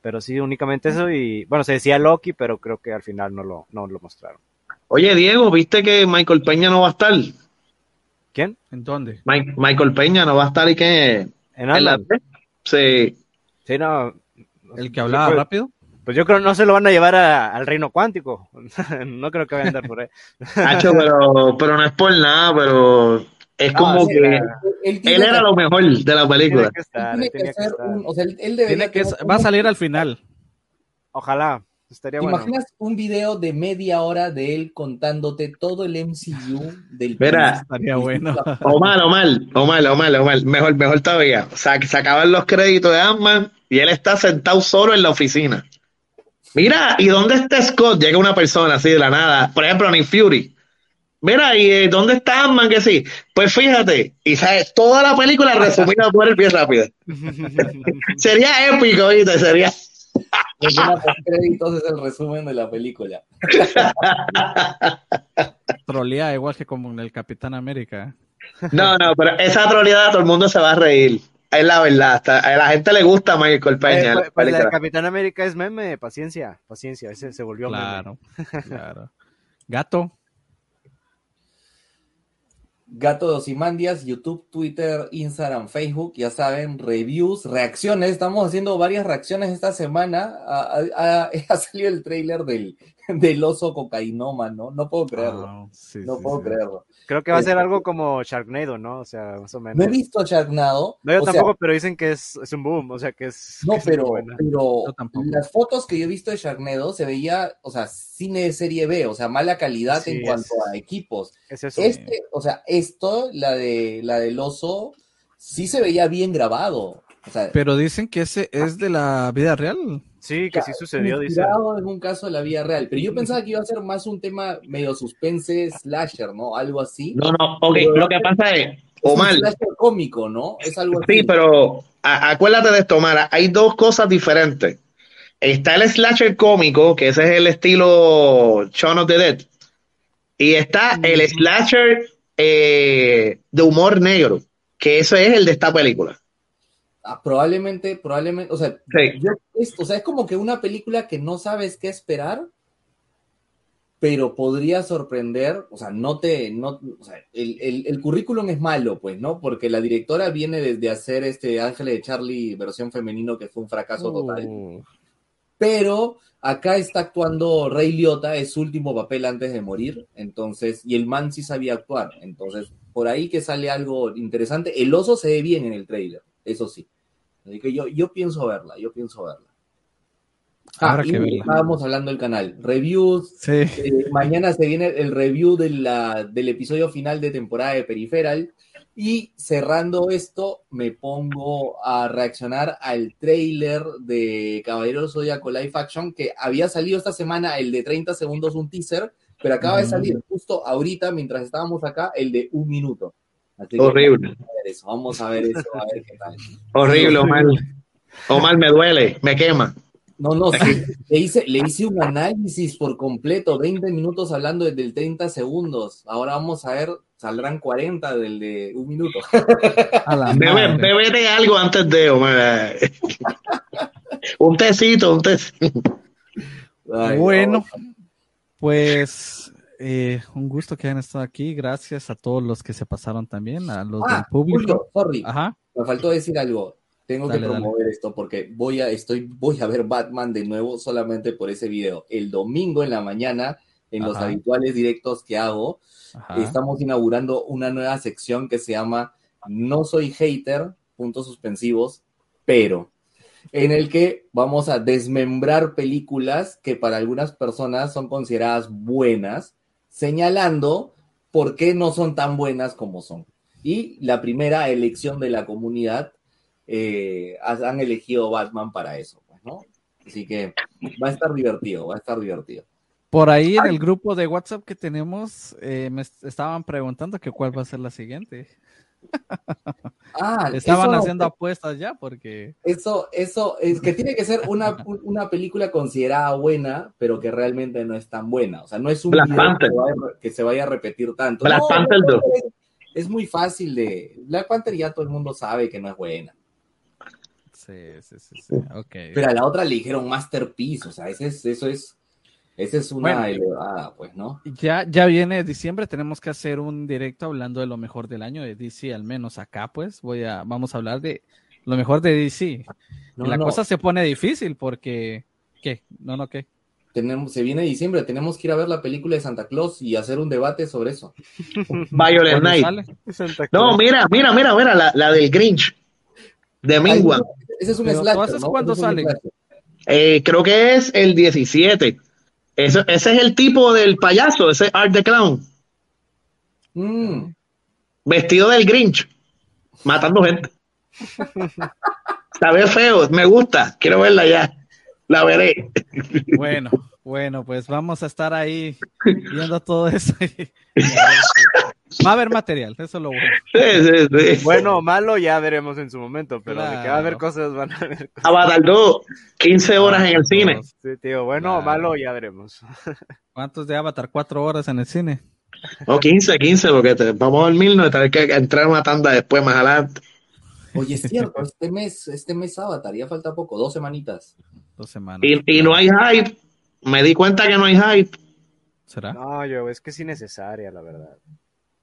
Pero sí, únicamente eso y bueno, se decía Loki, pero creo que al final no lo, no lo mostraron. Oye, Diego, ¿viste que Michael Peña no va a estar? ¿Quién? ¿En dónde? Mi- Michael Peña no va a estar y que En en la. Sí. Sí, no. ¿El que hablaba Pues- rápido? Pues yo creo que no se lo van a llevar a- al reino cuántico. (laughs) no creo que vaya a andar por ahí. Hacho, pero, pero no es por nada, pero es No, como sí, que Él, era que- lo mejor de la película. Tiene que él estar, tiene él que tenía que hacer estar. un, o sea, él, él debería Tiene que, tener va a salir al final. Ojalá, estaría ¿Te bueno. imaginas un video de media hora de él contándote todo el MCU del Mira. Estaría bueno. Omar, Omar, Omar, Omar, Omar, mejor, mejor todavía. O sea, que se acaban los créditos de Ant-Man y él está sentado solo en la oficina. Mira, ¿y dónde está Scott? Llega una persona así de la nada. Por ejemplo, Nick Fury. Mira, ¿y eh, dónde está Ant-Man? Que sí. Pues fíjate, y sabes, toda la película resumida por el pie rápido. (laughs) Sería épico, ¿viste? Sería. La escena post créditos es el resumen de la película. (laughs) Trolea igual que como en el Capitán América. No, no, pero esa troleada todo el mundo se va a reír. Es la verdad. hasta a la gente le gusta Michael Peña. Eh, la pues, pues, la de. Capitán América es meme, paciencia, paciencia, ese se volvió meme. Claro, claro. Gato. Gato de Osimandias, YouTube, Twitter, Instagram, Facebook, ya saben, reviews, reacciones. Estamos haciendo varias reacciones esta semana. (laughs) Ha, salido el tráiler del, del oso cocainómano. No puedo creerlo. Ah, sí, no sí, puedo sí. creerlo. Creo que va a ser Este- algo como Sharknado, ¿no? O sea, más o menos. No he visto Sharknado. No, yo sea, tampoco, pero dicen que es, es un boom, o sea, que es. No, que pero, buena. pero las fotos que yo he visto de Sharknado se veía, o sea, cine de serie B, o sea, mala calidad Sí, en es- cuanto a equipos. Es eso. Este, o sea, esto, la de la del oso, sí se veía bien grabado. O sea, Pero dicen que ese es de la vida real. Sí, que sí sucedió, dice. inspirado en un caso de la vida real. Pero yo pensaba que iba a ser más un tema medio suspense slasher, ¿no? Algo así. No, no, ok, lo que pasa es, Es un Omar, slasher cómico, ¿no? Es algo así. sí, pero a- acuérdate de esto, Omar, hay dos cosas diferentes. Está el slasher cómico, que ese es el estilo Shaun of the Dead, y está el slasher eh, de humor negro, que ese es el de esta película. Ah, probablemente, probablemente, o sea, Sí. yo- es, o sea, es como que una película que no sabes qué esperar. pero podría sorprender, o sea, no te, no, o sea, el, el, el currículum es malo, pues, ¿no? Porque la directora viene desde hacer este Ángeles de Charlie versión femenino que fue un fracaso total. Uh, Pero acá está actuando Rey Liotta, es su último papel antes de morir, entonces, y el man sí sabía actuar, entonces, por ahí que sale algo interesante. El oso se ve bien en el trailer, eso sí. Así que yo, yo pienso verla, yo pienso verla. Ah, Habrá y que verla. estábamos hablando del canal. Reviews, sí. eh, mañana se viene el review de la- del episodio final de temporada de Peripheral. Y cerrando esto, me pongo a reaccionar al trailer de Caballero Zodíaco Live Action, que había salido esta semana el de 30 segundos, un teaser, pero acaba de salir justo ahorita, mientras estábamos acá, el de un minuto. Así que Horrible. Vamos a ver eso, vamos a ver eso, a ver qué tal. Horrible, Omar. Omar, me duele, me quema. No, no, sí, le hice, le hice un análisis por completo, 20 minutos hablando desde el 30 segundos. Ahora vamos a ver, saldrán 40 del de un minuto. Bebe, bebete algo antes de, Omar. un tecito, un tecito. Ay, Bueno, pues eh, un gusto que hayan estado aquí. Gracias a todos los que se pasaron también, a los Ah, del público. Julio, sorry, Ajá. me faltó decir algo. Tengo Dale, que dale. promover esto porque voy a, estoy, voy a ver Batman de nuevo solamente por ese video. El domingo en la mañana, en los habituales directos que hago, Ajá. estamos inaugurando una nueva sección que se llama No soy hater, puntos suspensivos, pero en el que vamos a desmembrar películas que para algunas personas son consideradas buenas, señalando por qué no son tan buenas como son. Y la primera elección de la comunidad eh, han elegido Batman para eso, pues, ¿no? Así que va a estar divertido, va a estar divertido. Por ahí en el grupo de WhatsApp que tenemos, eh, me est- estaban preguntando que cuál va a ser la siguiente. (laughs) Ah, Estaban eso- haciendo apuestas ya porque Eso, eso, es que tiene que ser una, (laughs) una película considerada buena, pero que realmente no es tan buena. O sea, no es un Black Panther. que, vaya- que se vaya a repetir tanto. Black No, Panther Black 2. Panther Es, es muy fácil de. Black Panther ya todo el mundo sabe que no es buena. sí, sí, sí, sí. Ok. Pero a la otra le dijeron Masterpiece. O sea, ese es, eso es. Esa es una Bueno. elevada, pues, ¿no? Ya, ya viene diciembre, tenemos que hacer un directo hablando de lo mejor del año de DC, al menos acá, pues, voy a, vamos a hablar de lo mejor de DC. No, la no, cosa se pone difícil porque, ¿qué? No, no, ¿qué? tenemos, se viene diciembre, tenemos que ir a ver la película de Santa Claus y hacer un debate sobre eso. (laughs) Violet ¿Cuándo Night. sale? No, mira, mira, mira, mira, la, la del Grinch. De Mingwan. Ese es un slasher, cuándo es slasher. Eh, creo que es el 17. Eso, ese es el tipo del payaso, ese Art the Clown. Mm. Vestido del Grinch. Matando gente. Sabe feo, me gusta. Quiero verla ya. La veré. Bueno, bueno, pues vamos a estar ahí viendo todo eso. y- (laughs) Va a haber material, eso es lo bueno. (laughs) Sí, sí, sí. Bueno o malo ya veremos en su momento, pero de que va a haber cosas, van a haber cosas. Avatar 2, 15 horas en el cine. Sí, tío, bueno o malo ya veremos. (laughs) ¿Cuántos de Avatar? ¿Cuatro horas en el cine? No, 15, 15, porque te- vamos a dormirnos y tener que entrar en una tanda después más adelante. Oye, es cierto, este mes, este mes Avatar, ya falta poco, dos semanitas. Dos semanas. Y, y no hay hype. Me di cuenta que no hay hype. ¿Será? No, yo, es que es innecesaria, la verdad.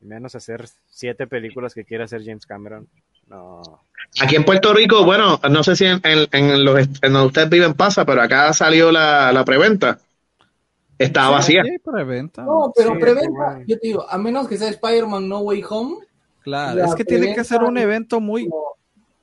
Y Menos hacer siete películas que quiere hacer James Cameron. No. Aquí en Puerto Rico, bueno, no sé si en, en- en los en donde ustedes viven pasa, pero acá salió la, la preventa. Estaba vacía. Sí, preventa. No, pero Sí, preventa, yo te digo, a menos que sea Spider-Man No Way Home, Claro, La es que tiene que ser un evento muy... no,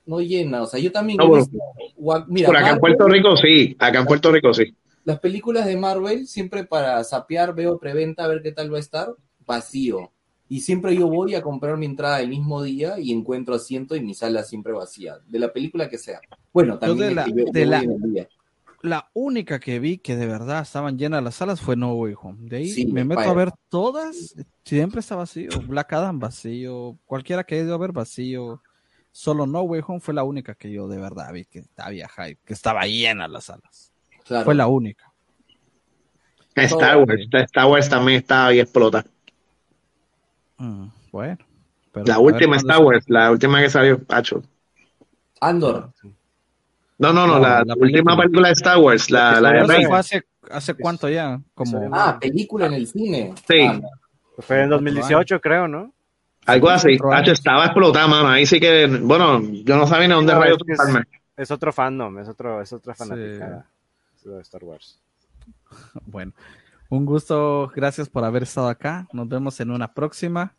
no llena. O sea, yo también No, bueno. visto, mira, Por acá en Puerto Rico sí. Acá en Puerto Rico sí. las películas de Marvel, siempre para sapear, veo preventa, a ver qué tal va a estar, vacío. Y siempre yo voy a comprar mi entrada el mismo día y encuentro asiento y mi sala siempre vacía, de la película que sea. Bueno, también de la- yo- de yo la- el día. La única que vi que de verdad estaban llenas las salas fue No Way Home. De ahí Sí, me meto a ver todas, siempre está vacío. Black Adam vacío, cualquiera que haya ido a ver vacío. Solo No Way Home fue la única que yo de verdad vi que había hype, que estaba llena las salas. Claro. Fue la única. Star Wars. Star Wars también está ahí explota. Mm, bueno. pero La última Star Wars, la última que salió, Pacho. Andor. No, no, no, No, la, la última película. película de Star Wars, la, la de hace ¿Hace cuánto ya? Como Ah, película en el cine. Sí. Ah, Fue en 2018, creo, ¿no? Algo así. Hacho, estaba explotado, mano. Ahí sí que, bueno, yo no sabía ni dónde No, rayos es que es- otro fandom, es, otro, es otra Sí. fanaticada eso de Star Wars. Bueno, un gusto, gracias por haber estado acá. Nos vemos en una próxima.